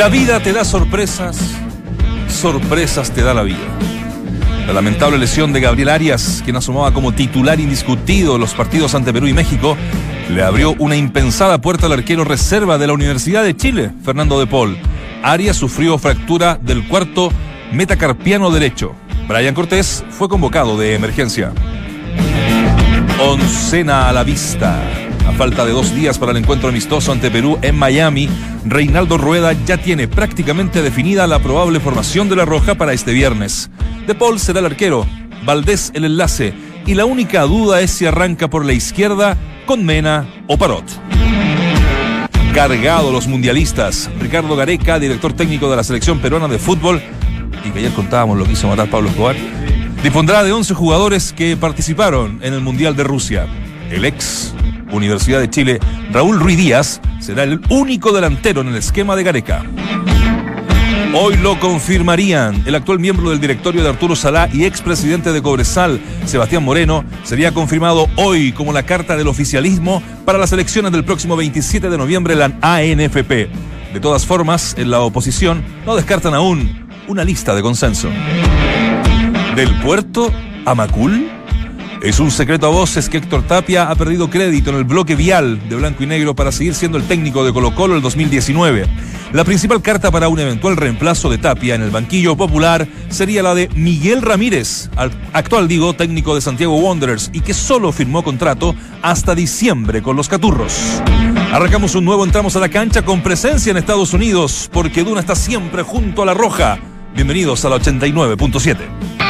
La vida te da sorpresas, sorpresas te da la vida. La lamentable lesión de Gabriel Arias, quien asomaba como titular indiscutido en los partidos ante Perú y México, le abrió una impensada puerta al arquero reserva de la Universidad de Chile, Fernando de Paul. Arias sufrió fractura del cuarto metacarpiano derecho. Brian Cortés fue convocado de emergencia. Oncena a la vista. A falta de dos días para el encuentro amistoso ante Perú en Miami, Reinaldo Rueda ya tiene prácticamente definida la probable formación de la Roja para este viernes. De Paul será el arquero, Valdés el enlace, y la única duda es si arranca por la izquierda con Mena o Parot. Cargado los mundialistas, Ricardo Gareca, director técnico de la selección peruana de fútbol, y que ayer contábamos lo que hizo matar Pablo Escobar, dispondrá de 11 jugadores que participaron en el Mundial de Rusia. El ex Universidad de Chile, Raúl Ruiz Díaz, será el único delantero en el esquema de Gareca. Hoy lo confirmarían. El actual miembro del directorio de Arturo Salá y expresidente de Cobresal, Sebastián Moreno, sería confirmado hoy como la carta del oficialismo para las elecciones del próximo 27 de noviembre la ANFP. De todas formas, en la oposición no descartan aún una lista de consenso. Del puerto a Macul. Es un secreto a voces que Héctor Tapia ha perdido crédito en el bloque vial de blanco y negro para seguir siendo el técnico de Colo Colo el 2019. La principal carta para un eventual reemplazo de Tapia en el banquillo popular sería la de Miguel Ramírez, actual digo técnico de Santiago Wanderers y que solo firmó contrato hasta diciembre con los Caturros. Arrancamos un nuevo entramos a la cancha con presencia en Estados Unidos porque Duna está siempre junto a la roja. Bienvenidos a la 89.7.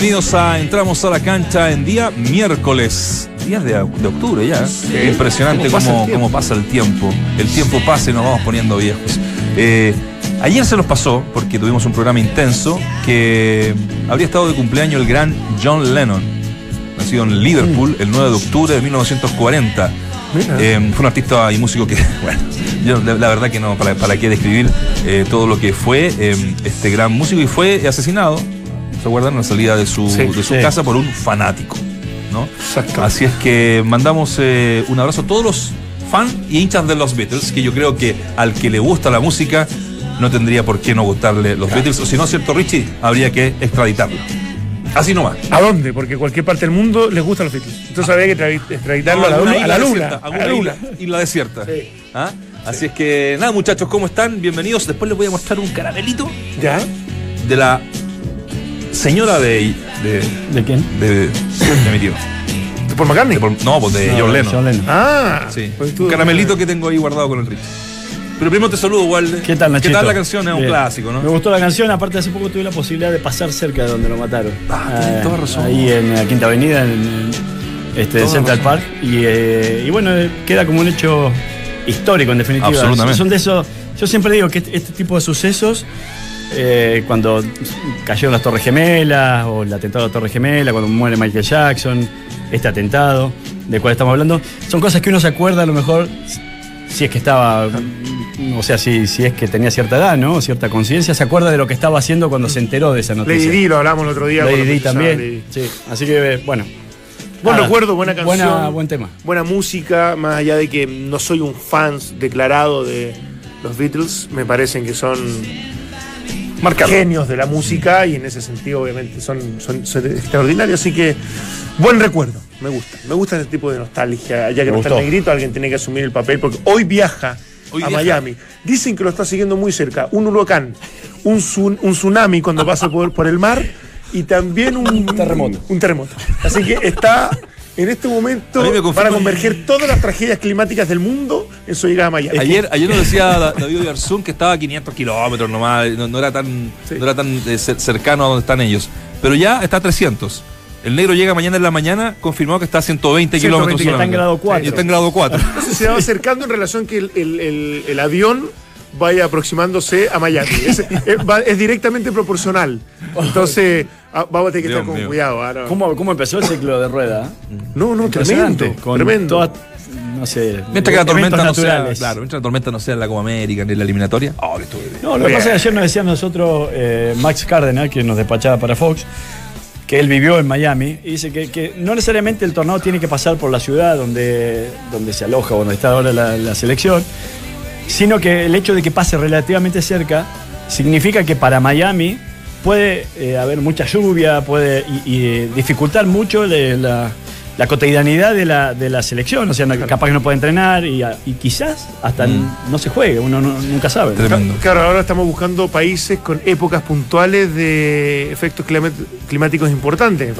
Bienvenidos a Entramos a la cancha en día miércoles, días de, octubre ya. Impresionante cómo, pasa el tiempo. El tiempo pasa y nos vamos poniendo viejos. Eh, ayer se nos pasó, porque tuvimos un programa intenso, que habría estado de cumpleaños el gran John Lennon, nacido en Liverpool el 9 de octubre de 1940. Eh, fue un artista y músico que, bueno, yo la, verdad que no, para, para qué describir eh, todo lo que fue este gran músico y fue asesinado ¿se acuerdan? La salida de su, de su casa por un fanático. ¿no? Así es que mandamos eh, un abrazo a todos los fans y hinchas de los Beatles, que yo creo que al que le gusta la música no tendría por qué no gustarle los Beatles, o si no, ¿cierto, Richie? Habría que extraditarlo. Así nomás. ¿A dónde? Porque cualquier parte del mundo les gustan los Beatles. Entonces habría que extraditarlo a, la, luna, a la luna. A la luna. Isla desierta. ¿Ah? Así es que, nada, muchachos, ¿cómo están? Bienvenidos. Después les voy a mostrar un caramelito. ¿Ya? De la señora de. ¿De, ¿De quién? De, de mi tío. ¿De Paul McCartney? no, pues de John, Lennon. John Lennon. Ah. Sí. Pues un caramelito que tengo ahí guardado con el Rich. Pero primero te saludo, Walde. ¿Qué tal, Nachito? ¿Qué tal la canción? Es un clásico, ¿no? Me gustó la canción, aparte hace poco tuve la posibilidad de pasar cerca de donde lo mataron. Ah, tienes toda razón. Ahí en la Quinta Avenida, en este, Central Park. Y, eh, y, bueno, queda como un hecho histórico, en definitiva. Absolutamente. Son de esos. Yo siempre digo que este, este tipo de sucesos eh, cuando cayeron las Torres Gemelas, o el atentado a la Torre Gemela, cuando muere Michael Jackson, este atentado del cual estamos hablando, son cosas que uno se acuerda a lo mejor si es que estaba, o sea, si, si es que tenía cierta edad, ¿no? Cierta conciencia, se acuerda de lo que estaba haciendo cuando se enteró de esa noticia. Lady Di, lo hablamos el otro día. Lady Di también, sí. Así que, bueno. Buen recuerdo, buena canción. Buena, buen tema. Buena música, más allá de que no soy un fan declarado de los Beatles, me parecen que son genios de la música y en ese sentido obviamente son, son, son extraordinarios, así que buen recuerdo, me gusta, me gusta ese tipo de nostalgia, ya que Me no está el gustó. negrito, alguien tiene que asumir el papel, porque hoy viaja Hoy a viaja. Miami, dicen que lo está siguiendo muy cerca, un huracán, un, tsun- un tsunami cuando pasa por, por el mar y también un terremoto. Un terremoto, así que está... En este momento A mí me van a confirma- converger todas las tragedias climáticas del mundo en su llegada a Miami. Ayer, ayer nos decía Da- David Oyarzún que estaba a 500 kilómetros nomás, no, no era tan, Sí. no era tan eh, cer- cercano a donde están ellos. Pero ya está a 300. El negro llega mañana en la mañana, confirmó que está a 120 kilómetros. 120, que está en grado está en grado 4. Entonces se va acercando en relación que el, el- el- el avión vaya aproximándose a Miami. Es, es directamente proporcional. Entonces ah, vamos a tener que Dios estar con mío. cuidado. ah, no. ¿Cómo, ¿Cómo empezó el ciclo de rueda? No, no, tremendo. Con tremendo. No sé, Mientras que la tormenta no sea, claro, mientras la tormenta no sea en la Copa América ni en la eliminatoria. Oh, que estuve bien. No, lo que pasa es que ayer nos decía nosotros eh, Max Cárdenas, que nos despachaba para Fox, que él vivió en Miami, y dice que, que no necesariamente el torneo tiene que pasar por la ciudad donde, donde se aloja o donde está ahora la, la selección, sino que el hecho de que pase relativamente cerca significa que para Miami puede eh, haber mucha lluvia, puede y, y, dificultar mucho de la, la cotidianidad de la, de la selección, o sea, no- capaz que no puede entrenar y, a- y quizás hasta Mm. no se juegue, uno no- nunca sabe. Tremendo. Claro, ahora estamos buscando países con épocas puntuales de efectos climáticos importantes.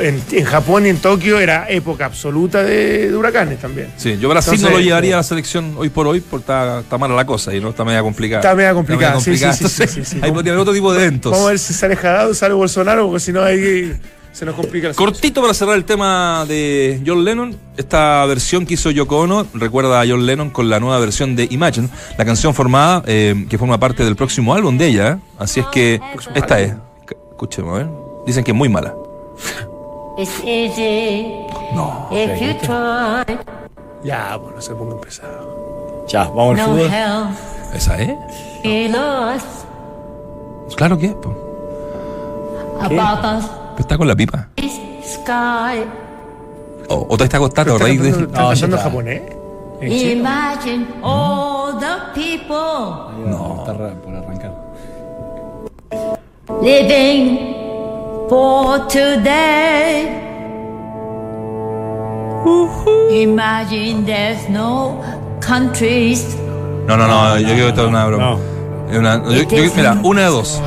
En, en Japón y en Tokio era época absoluta de, de huracanes también. Sí, yo Brasil no Entonces, lo llevaría a la selección hoy por hoy porque está, está mala la cosa y no está media complicada. Está media complicada, sí, complicada. sí, sí, sí, Entonces, sí, sí. Haber otro tipo de eventos. Vamos a ver si sale Jadado, sale Bolsonaro, porque si no ahí se nos complica la situación. Cortito para cerrar el tema de John Lennon, esta versión que hizo Yoko Ono recuerda a John Lennon con la nueva versión de Imagine, la canción formada eh, que forma parte del próximo álbum de ella, ¿eh? así es que esta es, escuchemos, a ver, dicen que es muy mala. It's easy No, if you try. Ya, bueno, se ponga pesado. Ya, vamos al No fútbol. esa es, claro que es, po. Está con la pipa. O, o te está acostado a ¿Está raíz de... No, japonés? Imagine all the people No. Está por arrancar. living for today. Imagine there's no countries. No, no, no, yo creo que esto es una broma. Una- yo- yo- mira, una de dos.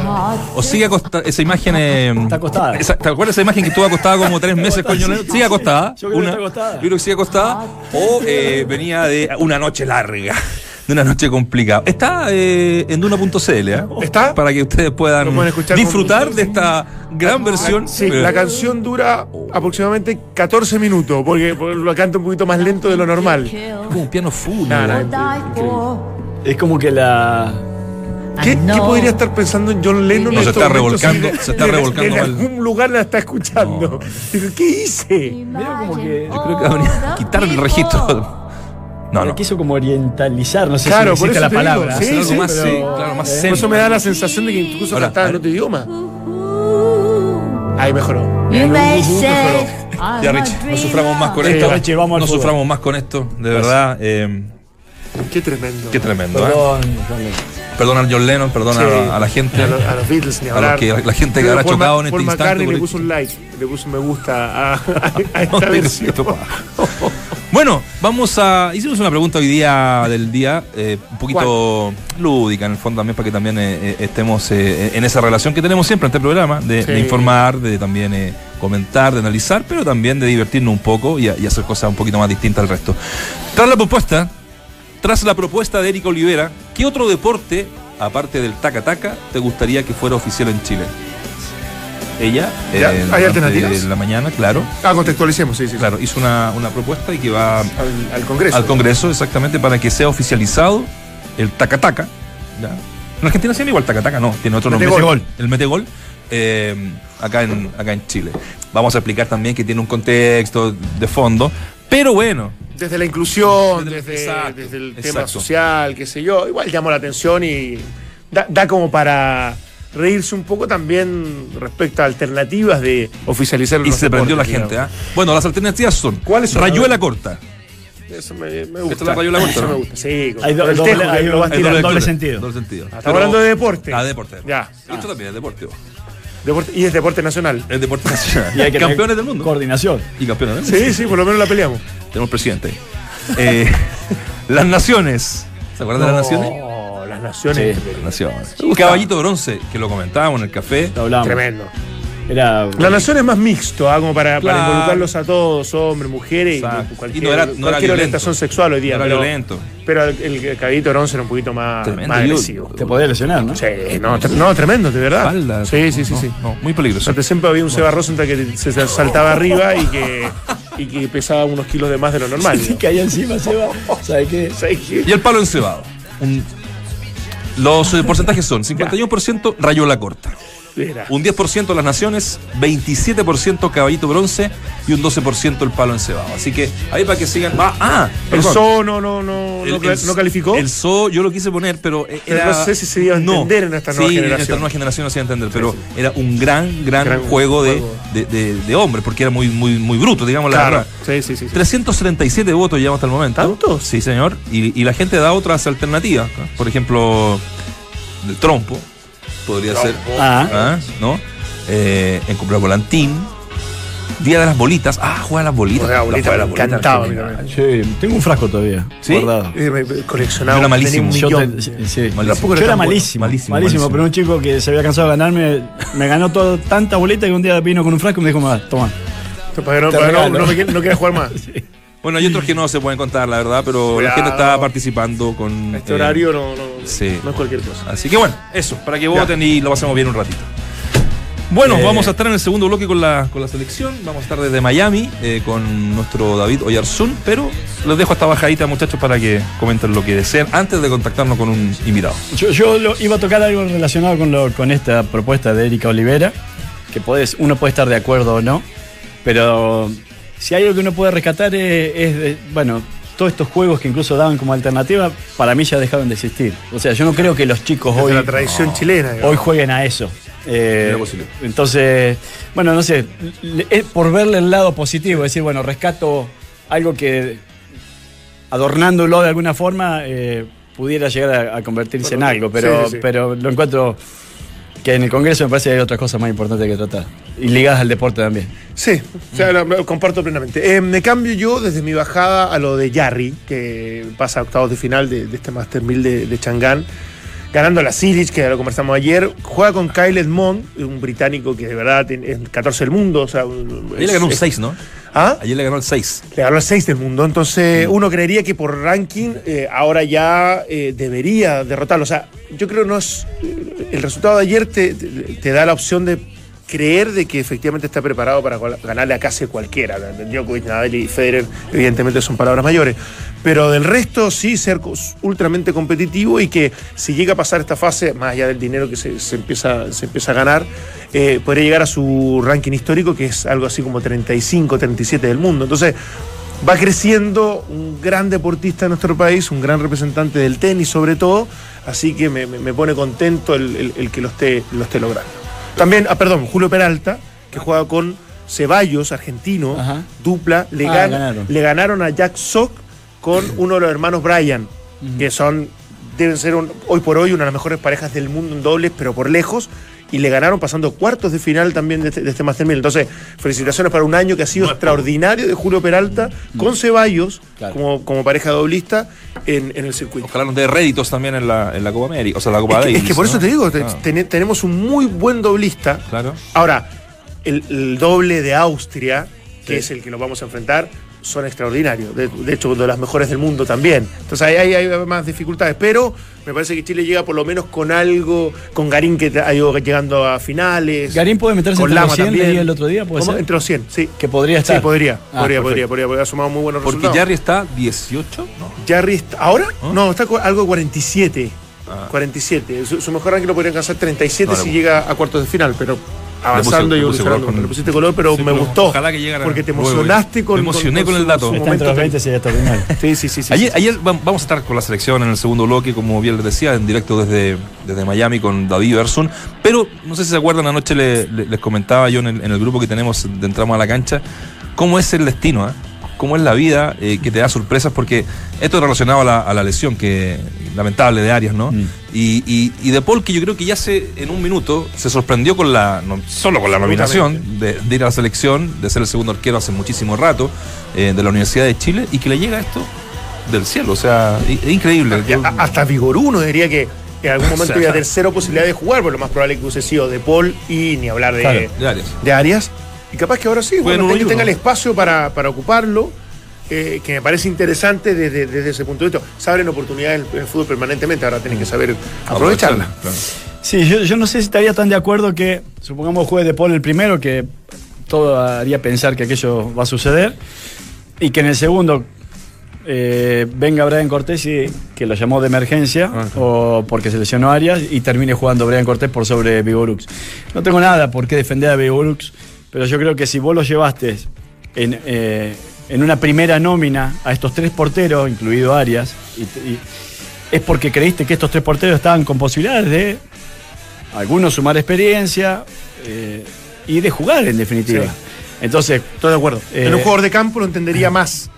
O sigue acostada, esa imagen eh, Está acostada. esa- ¿Te acuerdas esa imagen que estuvo acostada como tres meses Lennon? Sigue acostada. Yo creo que está acostada. Yo creo que sigue acostada. O eh, venía de una noche larga. De una noche complicada. Está eh, en Duna.cl, ¿eh? ¿Está? Para que ustedes puedan disfrutar de esta gran versión. Sí, Pero- la canción dura aproximadamente 14 minutos, porque, porque lo canta un poquito más lento de lo normal. como un piano full. For. Es como que la. ¿Qué, I qué know. podría estar pensando en John Lennon? No, en se estos está revolcando, se está revolcando En algún lugar la está escuchando. Digo, ¿Qué hice? Medio como que. Yo creo que habría que quitar el registro. No, no. quiso como orientalizar, no sé Claro, si por existe eso la digo, palabra. sí, Hacer algo sí, más, pero- sí, claro, más eh. Por eso me da la sensación de que incluso Ahora, cantaba en otro idioma. Ahí mejoró. Mejoró. Ya, Rich, no suframos más con Sí, esto. No suframos más con esto, de verdad. eh, Qué tremendo. qué tremendo. ¿eh? Perdón, Luis. Perdona a John Lennon, perdona Sí. a, a la gente. A, los, a los Beatles ni A hablar. los que- la gente que habrá Paul chocado Ma- en este Paul instante McCartney le puso un like, le puso un me gusta a, a- a esta versión. Bueno, vamos a. Hicimos una pregunta hoy día del día, eh, un poquito lúdica en el fondo también, para que también eh, eh, estemos eh, en esa relación que tenemos siempre en este programa, de, Sí. de informar, de también eh, comentar, de analizar, pero también de divertirnos un poco y, a- y hacer cosas un poquito más distintas al resto. Tras la propuesta, tras la propuesta de Erika Olivera, ¿qué otro deporte, aparte del taca-taca, te gustaría que fuera oficial en Chile? Ella, Ya, eh, ¿hay alternativas? la mañana, claro. Ah, contextualicemos, sí, sí. Claro, hizo una, una propuesta y que va Al, al Congreso. al Congreso exactamente para que sea oficializado el tacataca. En Argentina se llama igual tacataca, no, tiene otro nombre. El metegol. eh, acá, en, acá en Chile. Vamos a explicar también que tiene un contexto de fondo, pero bueno, Desde la inclusión, Desde- desde, exacto, desde el tema exacto. social, qué sé yo, igual llamó la atención y da, da como para reírse un poco también respecto a alternativas de oficializar y los se prendió la gente. ¿ah? Bueno, las alternativas son ¿Cuáles son? Rayuela corta. Eso me, me Esta gusta. la Rayola Corta, Eso ¿no? me gusta. Sí, con, Hay con do- el doble- tejo que hay lo vas hay tirando. doble lectura, sentido. Doble sentido. Estamos hablando de deporte. Ah, deporte. Ya. Esto también es deporte. Deporte- Y es deporte nacional. Es deporte nacional. Y hay que tener campeones del mundo. Coordinación. Y campeones del mundo. Sí, sí, por lo menos la peleamos. Tenemos presidente. Eh, las naciones. ¿Se acuerdan de las naciones? Las naciones. Sí. Las naciones. Caballito de bronce, que lo comentábamos en el café. Lo hablamos. Tremendo. Era. La nación es más mixto, ¿ah? como para, involucrarlos a todos, hombres, mujeres y cualquier, Y no era- no era cualquier orientación sexual hoy día. Era pero, violento. pero el, el caballito bronce era un poquito más, agresivo. Te podía lesionar, ¿no? Sí, no, tre- no, tremendo, de verdad. Espalda. Sí, sí, sí, No, sí. no, muy peligroso. Sea, siempre había un Seba Rosenthal que se saltaba arriba y que, y que pesaba unos kilos de más de lo normal. Sí, caía encima, Seba. ¿Sabes qué? ¿Sabes qué? Y el palo encebado. Un- los eh, porcentajes son 51% rayola corta, Un 10% las naciones, 27% caballito bronce y un 12% el palo encebado. Así que ahí para que sigan. Ah, ah, El zoo no, no, no, El- no, cla- el- no calificó. El zoo yo lo quise poner, pero era. no sé si se iba a entender en esta nueva sí, en generación. esta nueva generación no se iba a entender, pero era un gran, gran, Gran juego, de, juego. de, de- de hombres, porque era muy, muy, muy bruto, digamos la Claro. verdad. Sí, sí, sí. sí. 337 votos llevamos hasta el momento. ¿Tantos? Sí, señor. Y, y la gente da otras alternativas. Por ejemplo, el trompo. Podría ser. Ah, ¿Ah? ¿No? Eh, en comprar volantín. Día de las bolitas. Ah, juega las bolitas. Juega a las bolitas, Juega encantaba sí, tengo un frasco todavía. ¿Sí? Guardado. Me- Coleccionaba. Yo era malísimo. Yo, te- sí, sí. Malísimo. Yo era malísimo, Malísimo, malísimo, malísimo. pero un chico que se había cansado de ganarme, me ganó todo, tanta bolita que un día vino con un frasco y me dijo, "Ah, toma. Para que no, no, no me no quiera jugar más. Bueno, hay otros que no se pueden contar, la verdad, pero la gente está participando con. Este eh, horario no, no, sí. no es cualquier cosa. Así que bueno, eso, para que voten y lo pasemos bien un ratito. Bueno, Eh. vamos a estar en el segundo bloque con la, con la selección. Vamos a estar desde Miami eh, con nuestro David Oyarzún, pero les dejo esta bajadita, muchachos, para que comenten lo que deseen antes de contactarnos con un invitado. Yo, yo lo- iba a tocar algo relacionado con, lo- con esta propuesta de Erika Olivera, que puedes, uno puede estar de acuerdo o no, pero si hay algo que uno puede rescatar es, es de- bueno, todos estos juegos que incluso daban como alternativa, para mí ya dejaron de existir. O sea, yo no creo que los chicos Desde hoy, la tradición chilena. digamos. hoy jueguen a eso. Eh, entonces, bueno, no sé, es por verle el lado positivo, es decir, bueno, rescato algo que adornándolo de alguna forma eh, pudiera llegar a, a convertirse en algo, pero, Sí, sí, sí. pero lo encuentro que en el Congreso me parece que hay otras cosas más importantes que tratar, y ligadas al deporte también. Sí, o sea, lo, lo comparto plenamente. Eh, me cambio yo desde mi bajada a lo de Yarry, que pasa a octavos de final de, de este Master 1000 de, de Chang'an, ganando la Series, que ya lo conversamos ayer. Juega con Kyle Edmond, un británico que de verdad tiene- es 14 del mundo. O sea, Ayer le ganó un es- 6, ¿no? ¿Ah? Ayer le ganó el 6. Le ganó el 6 del mundo. Entonces, uno creería que por ranking eh, ahora ya eh, debería derrotarlo. O sea, yo creo que no es. eh, El resultado de ayer te, te- te da la opción de creer de que efectivamente está preparado para ganarle a casi cualquiera. Djokovic, Nadal y Federer, evidentemente son palabras mayores. Pero del resto, sí, ser ultramente competitivo y que si llega a pasar esta fase, más allá del dinero que se, empieza, se empieza a ganar, eh, podría llegar a su ranking histórico, que es algo así como 35, 37 del mundo. Entonces, va creciendo un gran deportista en nuestro país, un gran representante del tenis sobre todo, así que me, pone contento el, el- el que lo esté, lo esté logrando. También, ah, perdón, Julio Peralta, que juega con Ceballos, argentino, Ajá. dupla, le, Ah, gan- ganaron. le ganaron a Jack Sock con uno de los hermanos Bryan, que son, deben ser un- hoy por hoy una de las mejores parejas del mundo en dobles, pero por lejos. Y le ganaron pasando cuartos de final también de este, de este Master 1000. Entonces, felicitaciones para un año que ha sido extraordinario de Julio Peralta con Ceballos Claro. como, como pareja doblista en, en el circuito. Ojalá nos dé réditos también en la, en la Copa América, o sea, la Copa Es que, es que por ¿no? eso te digo, te- ten- tenemos un muy buen doblista. claro. Ahora, el, el doble de Austria, que Sí. es el que nos vamos a enfrentar, son extraordinarios. De, de hecho, de las mejores del mundo también. Entonces ahí hay, hay más dificultades. Pero me parece que Chile llega por lo menos con algo, con Garín que ha ido llegando a finales. Garín puede meterse con entre Lama los 100, también. el otro día, ¿puede ¿Cómo? ser? Entre los 100, sí. Que podría estar. Sí, podría, Ah, podría, podría, podría, porque ha sumado muy buenos Porque resultados. Jarry está 18, ¿no? Jarry está- ¿Ahora? ¿Ah? No, está algo de 47. Ah. 47. Su, su mejor ranking lo podría alcanzar 37 No, si le- llega a cuartos de final, pero avanzando le y color evolucionando. con- Le pusiste color, pero Sí, me pero gustó. ojalá que llegara Porque te emocionaste con Me emocioné con el dato. Está entre momento los ten- 20, sería extraordinario. Sí, sí, sí. sí, Ayer, sí. ayer vam- vamos a estar con la selección en el segundo bloque, como bien les decía, en directo desde, desde Miami con David Bersun. Pero no sé si se acuerdan, anoche le- le- les comentaba yo en el, en el grupo que tenemos de Entramos a la Cancha, cómo es el destino. ¿eh? Cómo es la vida, eh, que te da sorpresas, porque esto es relacionado a la, a la lesión que lamentable de Arias, ¿no? Mm. Y, y, y de Paul, que yo creo que ya se, en un minuto, se sorprendió con la, no solo con la nominación de, de ir a la selección, de ser el segundo arquero hace muchísimo rato, eh, de la Universidad de Chile, y que le llega esto del cielo, o sea, es increíble. Ya, Yo- a- hasta Vigor uno diría que en algún momento O sea. iba a tener cero posibilidad de jugar, pero lo más probable es que hubiese sido de Paul y ni hablar de, Claro, de Arias. de Arias. Y capaz que ahora sí, bueno, en uno tenga, el espacio para, para ocuparlo, eh, que me parece interesante desde, desde ese punto de vista. Se abren oportunidades en el, fútbol permanentemente, ahora tienen que saber aprovecharla. Claro. Sí, yo, yo no sé si estaría tan de acuerdo que, supongamos, juegue de Paul el primero, que todo haría pensar que aquello va a suceder, y que en el segundo eh, venga Brian Cortés y que lo llamó de emergencia, o porque se lesionó Arias, y termine jugando Brian Cortés por sobre Vigorux. No tengo nada por qué defender a Vigorux, pero yo creo que si vos lo llevaste en, eh, en una primera nómina a estos tres porteros, incluido Arias, y- y- es porque creíste que estos tres porteros estaban con posibilidades de algunos sumar experiencia eh, y de jugar en definitiva. Sí. Entonces, Estoy de acuerdo. Eh, en un jugador de campo lo entendería más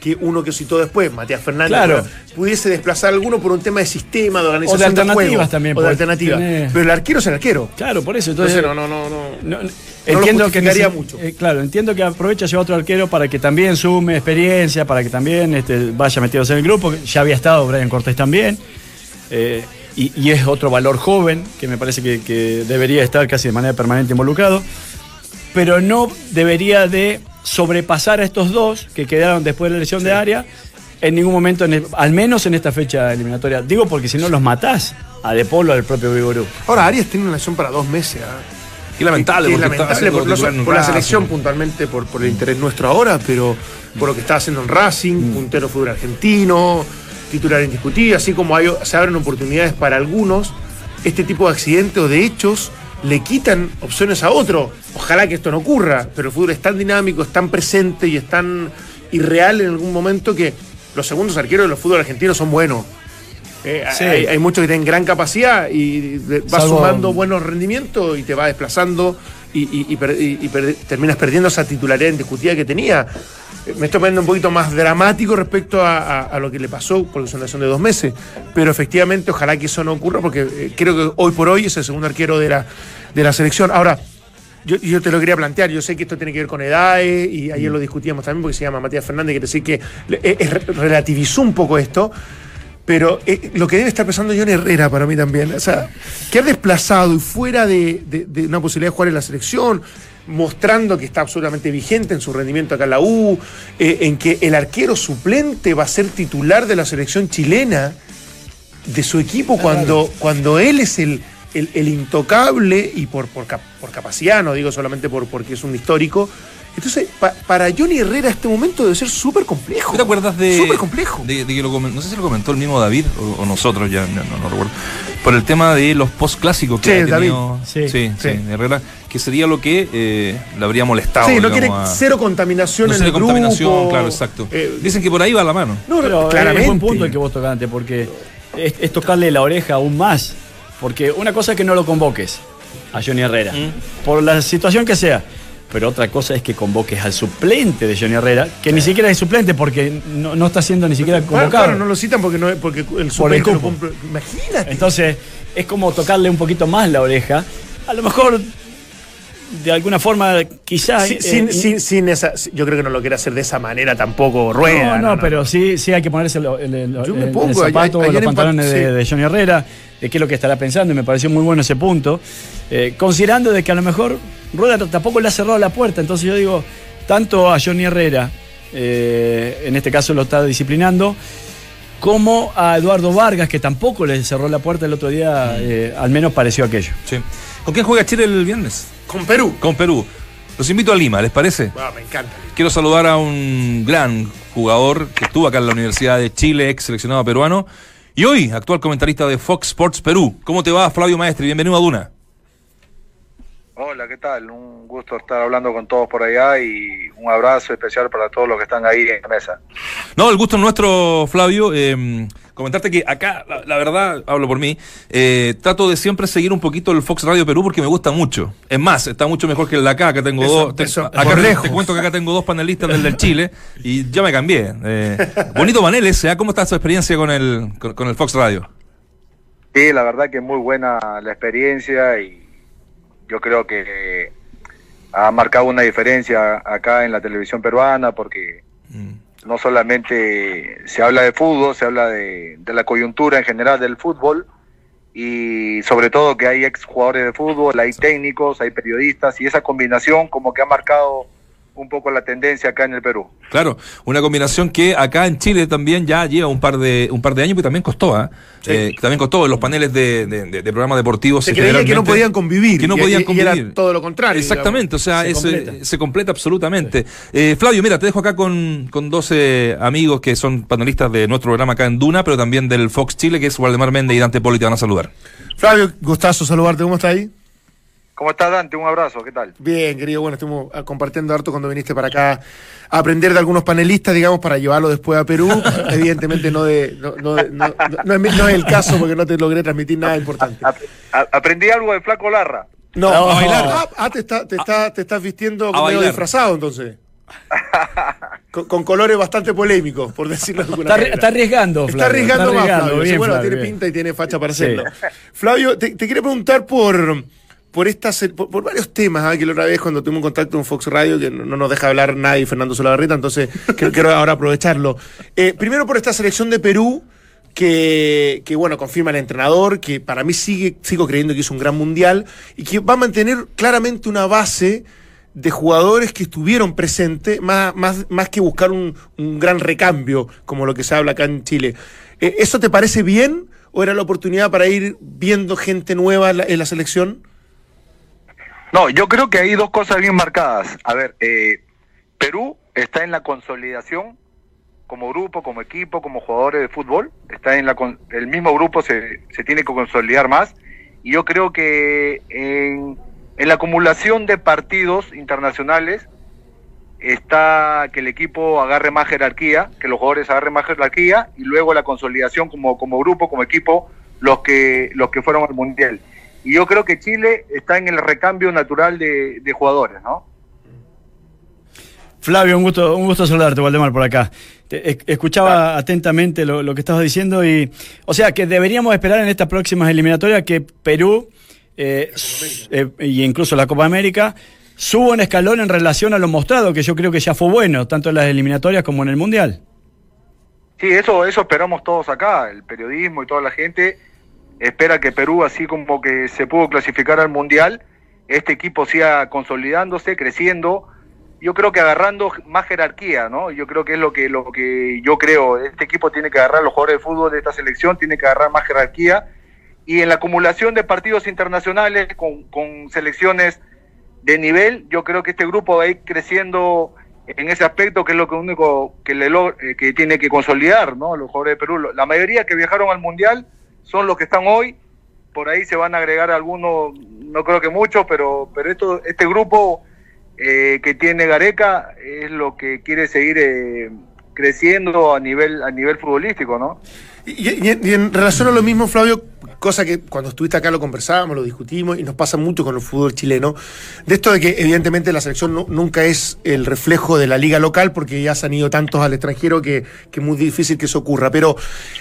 que uno que citó después, Matías Fernández. Claro. Pudiese desplazar a alguno por un tema de sistema, de organización. O de alternativas juego, también, O de alternativas. Pero el arquero es el arquero. claro, por eso. Entonces, Entonces, no, no, no, no. no- lo entiendo que justificaría nece- mucho. eh, claro, entiendo que aprovecha llevar otro arquero para que también sume experiencia, para que también este, vaya metidos en el grupo. que Ya había estado Brian Cortés también. eh, y, y es otro valor joven que me parece que, que debería estar casi de manera permanente involucrado. Pero no debería de sobrepasar a estos dos que quedaron después de la lesión de área en ningún momento, en el- al menos en esta fecha eliminatoria. Digo porque si no los matás a De Polo al propio Vigorú. Ahora, Arias tiene una lesión para dos meses. ¿ah? Lamentable, es lamentable por, la Racing. selección puntualmente, por, por el interés nuestro ahora, pero por lo que está haciendo en Racing, puntero fútbol argentino, titular indiscutido, así como hay, se abren oportunidades para algunos, este tipo de accidentes o de hechos le quitan opciones a otro. Ojalá que esto no ocurra, pero el fútbol es tan dinámico, es tan presente y es tan irreal en algún momento que los segundos arqueros de los fútbol argentinos son buenos. Eh, Sí. hay, hay muchos que tienen gran capacidad y va Salvo- sumando buenos rendimientos y te va desplazando y, y- y per- y- y per- terminas perdiendo esa titularidad indiscutida que tenía. Eh, Me estoy poniendo un poquito más dramático respecto a, a- a lo que le pasó es una lesión de dos meses. Pero efectivamente, ojalá que eso no ocurra porque eh, creo que hoy por hoy es el segundo arquero de la, de la selección. Ahora, yo, yo te lo quería plantear, yo sé que esto tiene que ver con edades y ayer lo discutíamos también porque se llama Matías Fernández, quiere decir que relativizó un poco esto, pero eh, lo que debe estar pensando John Herrera para mí también, o sea, quedar desplazado y fuera de, de- de una posibilidad de jugar en la selección, mostrando que está absolutamente vigente en su rendimiento acá en la U, eh, en que el arquero suplente va a ser titular de la selección chilena, de su equipo cuando, cuando él es el, el- el intocable y por, por, cap- por capacidad, no digo solamente por, porque es un histórico. Entonces, pa- para Johnny Herrera este momento debe ser súper complejo. ¿Tú te acuerdas de. Súper complejo. De, de que lo no sé si lo comentó el mismo David o, o nosotros, ya no, no- no recuerdo. Por el tema de los post clásicos que Sí, ha tenido. Sí. sí, Sí. sí, Herrera, que sería lo que eh, le habría molestado. sí, no digamos, quiere a- cero contaminación no en sé el contaminación, grupo. claro, exacto. Eh, Dicen que por ahí va la mano. no, Pero claramente. es buen punto el que vos tocaste, porque es, es tocarle la oreja aún más. Porque una cosa es que no lo convoques a Johnny Herrera, por la situación que sea. Pero otra cosa es que convoques al suplente de Johnny Herrera, que ni siquiera es suplente porque no, no está siendo ni siquiera Claro, convocado. claro, no lo citan porque, no, porque el Por el suplente no Imagínate. Entonces, es como tocarle un poquito más la oreja. A lo mejor, de alguna forma, quizás. Eh, sin, eh, sin- sin esa, yo creo que no lo quiere hacer de esa manera tampoco Rueda. No, no, pero sí, sí hay que ponerse lo- el, el- Yo me el- el pongo, zapato, ayer- ayer los pantalones de, sí. de Johnny Herrera, de qué es lo que estará pensando, y me pareció muy bueno ese punto. Eh, considerando de que a lo mejor Rueda tampoco le ha cerrado la puerta, entonces yo digo, tanto a Johnny Herrera, eh, en este caso lo está disciplinando, como a Eduardo Vargas, que tampoco le cerró la puerta el otro día, eh, al menos pareció aquello. Sí. ¿Con quién juega Chile el viernes? Con Perú. Con Perú. Los invito a Lima, ¿les parece? Ah, me encanta. Quiero saludar a un gran jugador que estuvo acá en la Universidad de Chile, ex seleccionado peruano, y hoy actual comentarista de Fox Sports Perú. ¿Cómo te va, Flavio Maestri? Bienvenido a Duna. Hola, ¿qué tal? Un gusto estar hablando con todos por allá y un abrazo especial para todos los que están ahí en la mesa. No, el gusto es nuestro, Flavio. Eh, comentarte que acá, la, la verdad, hablo por mí, eh, trato de siempre seguir un poquito el Fox Radio Perú porque me gusta mucho. Es más, está mucho mejor que el de acá, que tengo Eso- dos. te- eso, acá por te- lejos. te cuento que acá tengo dos panelistas del del Chile y ya me cambié. Eh, bonito panel ese, ¿ah? ¿cómo está su experiencia con el, con, con el Fox Radio? Sí, la verdad que muy buena la experiencia y yo creo que ha marcado una diferencia acá en la televisión peruana porque no solamente se habla de fútbol, se habla de, de la coyuntura en general del fútbol y sobre todo que hay ex jugadores de fútbol, hay técnicos, hay periodistas y esa combinación como que ha marcado un poco la tendencia acá en el Perú. Claro, una combinación que acá en Chile también ya lleva un par de un par de años, pero también costó, ¿ah? Eh, también costó en los paneles de, de- de- de programas deportivos. Se creía que no podían convivir. Que no y- podían y- y convivir. era todo lo contrario. Exactamente, o sea, Se es, completa. eh, se completa absolutamente. Eh, Flavio, mira, te dejo acá con, con 12 amigos que son panelistas de nuestro programa acá en Duna, pero también del Fox Chile, que es Waldemar Méndez y Dante Poli, te van a saludar. Flavio, gustazo saludarte. ¿Cómo estás ahí? ¿Cómo estás Dante? Un abrazo, ¿qué tal? Bien, querido. Bueno, estuvimos ah, compartiendo harto cuando viniste para acá a aprender de algunos panelistas, digamos, para llevarlo después a Perú. Evidentemente no, de, no, no, no- no- no es, mi- no es el caso porque no te logré transmitir nada importante. Aprendí algo de Flaco Larra. No, A bailar. Ah, ah, te, está- te, está- te estás vistiendo como medio disfrazado entonces. Con, con colores bastante polémicos, por decirlo de alguna Está, manera. está arriesgando, Está Flavio. arriesgando más, Flavio. Sí, bien, bueno, Flavio, tiene bien. pinta y tiene facha para Sí. hacerlo. Flavio, te, te quería preguntar por, por, estas, por, por varios temas, ¿ah? que la otra vez cuando tuvimos contacto con Fox Radio, que no, no nos deja hablar nadie, Fernando Solabarreta, entonces quiero, quiero ahora aprovecharlo. Eh, primero por esta selección de Perú, que, que, bueno, confirma el entrenador, que para mí sigue, sigo creyendo que es un gran mundial, y que va a mantener claramente una base de jugadores que estuvieron presentes, más, más, más que buscar un, un gran recambio, como lo que se habla acá en Chile. Eh, ¿Eso te parece bien o era la oportunidad para ir viendo gente nueva en la, en la selección? No, yo creo que hay dos cosas bien marcadas. A ver, eh, Perú está en la consolidación como grupo, como equipo, como jugadores de fútbol. Está en la el mismo grupo se, se tiene que consolidar más. Y yo creo que en, en la acumulación de partidos internacionales está que el equipo agarre más jerarquía, que los jugadores agarren más jerarquía y luego la consolidación como, como grupo, como equipo, los que, los que fueron al Mundial. Y yo creo que Chile está en el recambio natural de, de jugadores, ¿no? Flavio, un gusto, un gusto saludarte, Valdemar, por acá. Te- es- escuchaba atentamente lo, lo que estabas diciendo y, o sea, que deberíamos esperar en estas próximas eliminatorias que Perú eh, eh, y incluso la Copa América suba un escalón en relación a lo mostrado, que yo creo que ya fue bueno, tanto en las eliminatorias como en el Mundial. Sí, eso, eso esperamos todos acá, el periodismo y toda la gente espera que Perú, así como que se pudo clasificar al Mundial, este equipo siga consolidándose, creciendo, yo creo que agarrando más jerarquía, ¿no? Yo creo que es lo que, lo que yo creo, este equipo tiene que agarrar, los jugadores de fútbol de esta selección tiene que agarrar más jerarquía y en la acumulación de partidos internacionales con, con selecciones de nivel, yo creo que este grupo va a ir creciendo en ese aspecto que es lo que único que le eh, que tiene que consolidar, ¿no? Los jugadores de Perú, la mayoría que viajaron al mundial son los que están hoy, por ahí se van a agregar algunos, no creo que muchos, pero pero esto este grupo eh, que tiene Gareca es lo que quiere seguir eh, creciendo a nivel a nivel futbolístico, ¿no? Y, y en- relación a lo mismo, Flavio, cosa que cuando estuviste acá lo conversábamos, lo discutimos y nos pasa mucho con el fútbol chileno, de esto de que evidentemente la selección nu- nunca es el reflejo de la liga local porque ya se han ido tantos al extranjero que, que es muy difícil que eso ocurra. Pero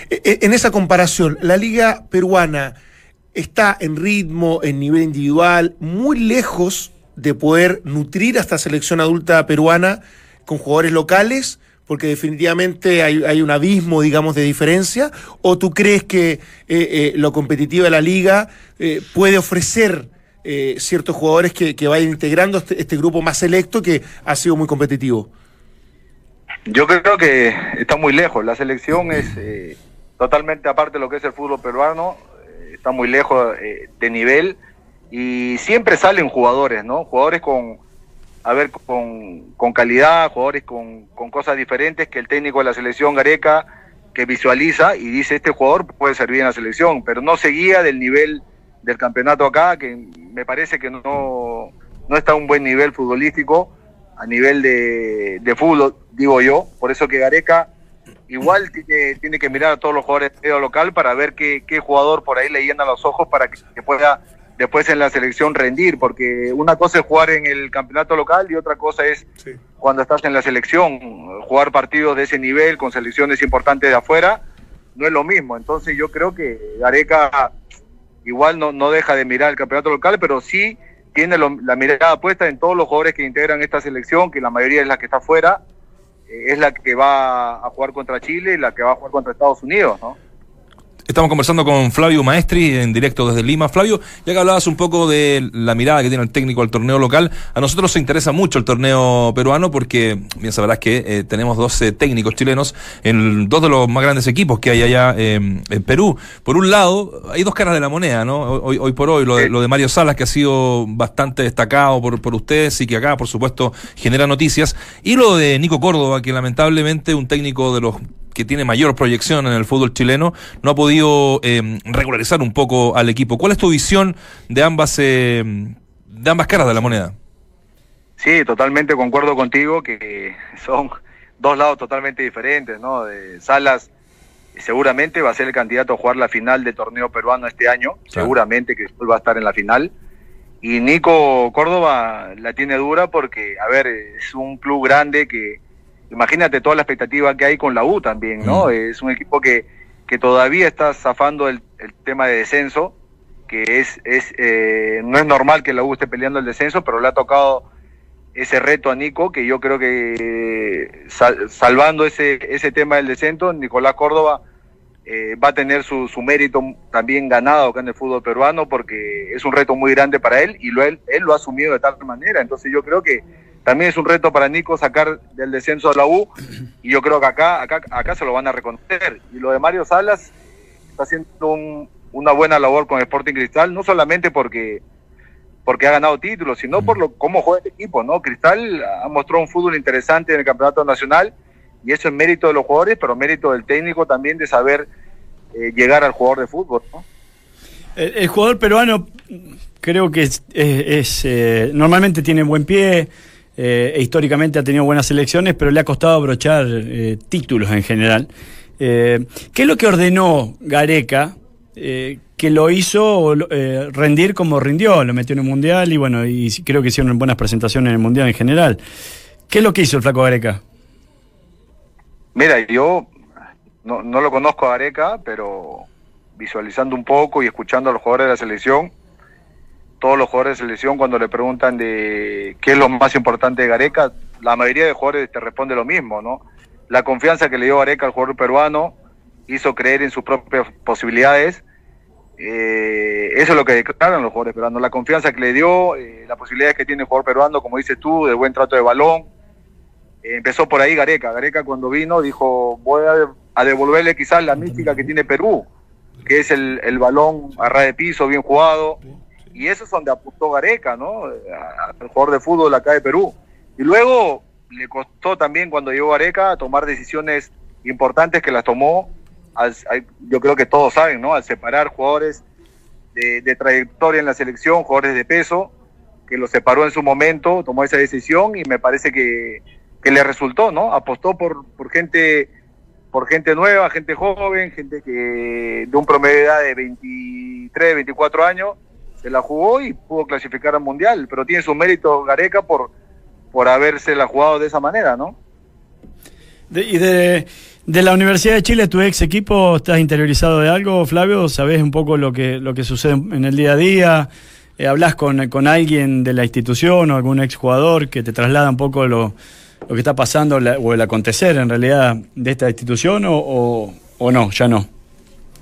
eh, eh, en esa comparación, la liga peruana está en ritmo, en nivel individual, muy lejos de poder nutrir a esta selección adulta peruana con jugadores locales, porque definitivamente hay, un abismo, digamos, de diferencia, o tú crees que eh, eh, lo competitivo de la liga eh, puede ofrecer ciertos jugadores que, vayan integrando este, este grupo más selecto que ha sido muy competitivo? Yo creo que está muy lejos. La selección es totalmente aparte de lo que es el fútbol peruano. está muy lejos de nivel y siempre salen jugadores, ¿no? Jugadores con, a ver, con, con calidad, jugadores con, con cosas diferentes que el técnico de la selección Gareca que visualiza y dice este jugador puede servir en la selección, pero no seguía del nivel del campeonato acá, que me parece que no, no está a un buen nivel futbolístico, a nivel de, de fútbol, digo yo. Por eso que Gareca igual tiene, tiene que mirar a todos los jugadores medio local para ver qué, qué jugador por ahí le llena los ojos para que, que pueda después en la selección rendir, porque una cosa es jugar en el campeonato local y otra cosa es cuando estás en la selección, jugar partidos de ese nivel con selecciones importantes de afuera, no es lo mismo. Entonces yo creo que Gareca igual no, no deja de mirar el campeonato local, pero sí tiene lo- la mirada puesta en todos los jugadores que integran esta selección, que la mayoría es la que está afuera, eh, es la que va a jugar contra Chile y la que va a jugar contra Estados Unidos, ¿no? Estamos conversando con Flavio Maestri en directo desde Lima. Flavio, ya que hablabas un poco de la mirada que tiene el técnico al torneo local, a nosotros nos interesa mucho el torneo peruano porque bien sabrás que eh, tenemos 12 técnicos chilenos en dos de los más grandes equipos que hay allá eh, en Perú. Por un lado, hay dos caras de la moneda, ¿no? Hoy, hoy por hoy, lo de, lo de Mario Salas, que ha sido bastante destacado por, por ustedes y que acá, por supuesto, genera noticias. Y lo de Nico Córdoba, que lamentablemente un técnico de los que tiene mayor proyección en el fútbol chileno, no ha podido eh, regularizar un poco al equipo. ¿Cuál es tu visión de ambas, eh, de ambas caras de la moneda? Sí, totalmente concuerdo contigo que son dos lados totalmente diferentes, ¿no? De Salas seguramente va a ser el candidato a jugar la final del torneo peruano este año, seguramente que va a estar en la final. Y Nico Córdoba la tiene dura porque, a ver, es un club grande que, imagínate toda la expectativa que hay con la U también, ¿no? Mm. Es un equipo que, que todavía está zafando el, el tema de descenso, que es, es eh, no es normal que la U esté peleando el descenso, pero le ha tocado ese reto a Nico, que yo creo que sal- salvando ese, ese tema del descenso, Nicolás Córdoba eh, va a tener su, su mérito también ganado acá en el fútbol peruano, porque es un reto muy grande para él y lo, él, él lo ha asumido de tal manera. Entonces yo creo que también es un reto para Nico sacar del descenso a la U, y yo creo que acá, acá, acá se lo van a reconocer. Y lo de Mario Salas está haciendo un- una buena labor con Sporting Cristal, no solamente porque porque ha ganado títulos, sino por lo cómo juega el equipo, ¿no? Cristal ha mostrado un fútbol interesante en el campeonato nacional y eso es mérito de los jugadores, pero mérito del técnico también de saber eh, llegar al jugador de fútbol, ¿no? El, el jugador peruano creo que es, es- es, eh, normalmente tiene buen pie, eh, e históricamente ha tenido buenas selecciones, pero le ha costado abrochar eh, títulos en general. Eh, ¿Qué es lo que ordenó Gareca eh, que lo hizo eh, rendir como rindió? Lo metió en el Mundial y bueno, y creo que hicieron buenas presentaciones en el Mundial en general. ¿Qué es lo que hizo el flaco Gareca? Mira, yo no, no lo conozco a Areca, pero visualizando un poco y escuchando a los jugadores de la selección, todos los jugadores de selección cuando le preguntan de qué es lo más importante de Gareca, la mayoría de jugadores te responde lo mismo, ¿no? La confianza que le dio Gareca al jugador peruano hizo creer en sus propias posibilidades. Eh, eso es lo que declaran los jugadores peruanos, la confianza que le dio, eh, la posibilidad que tiene el jugador peruano, como dices tú, de buen trato de balón, eh, empezó por ahí Gareca. Gareca cuando vino dijo, voy a, a devolverle quizás la mística que tiene Perú, que es el, el balón a ras de piso, bien jugado. Y eso es donde apuntó Gareca, ¿no? Al jugador de fútbol acá de Perú. Y luego le costó también cuando llegó Gareca tomar decisiones importantes que las tomó, al- yo creo que todos saben, ¿no? Al separar jugadores de, de trayectoria en la selección, jugadores de peso, que los separó en su momento, tomó esa decisión y me parece que, que le resultó, ¿no? Apostó por, por gente por gente nueva, gente joven, gente que de un promedio de edad de 23, 24 años, la jugó y pudo clasificar al Mundial, pero tiene su mérito Gareca por, por haberse la jugado de esa manera, ¿no? Y de, de la Universidad de Chile, tu ex equipo, ¿estás interiorizado de algo, Flavio? ¿Sabés un poco lo que, lo que sucede en el día a día? Eh, ¿Hablas con, con alguien de la institución o algún exjugador que te traslada un poco lo, lo que está pasando o el acontecer en realidad de esta institución o, o no, ya no?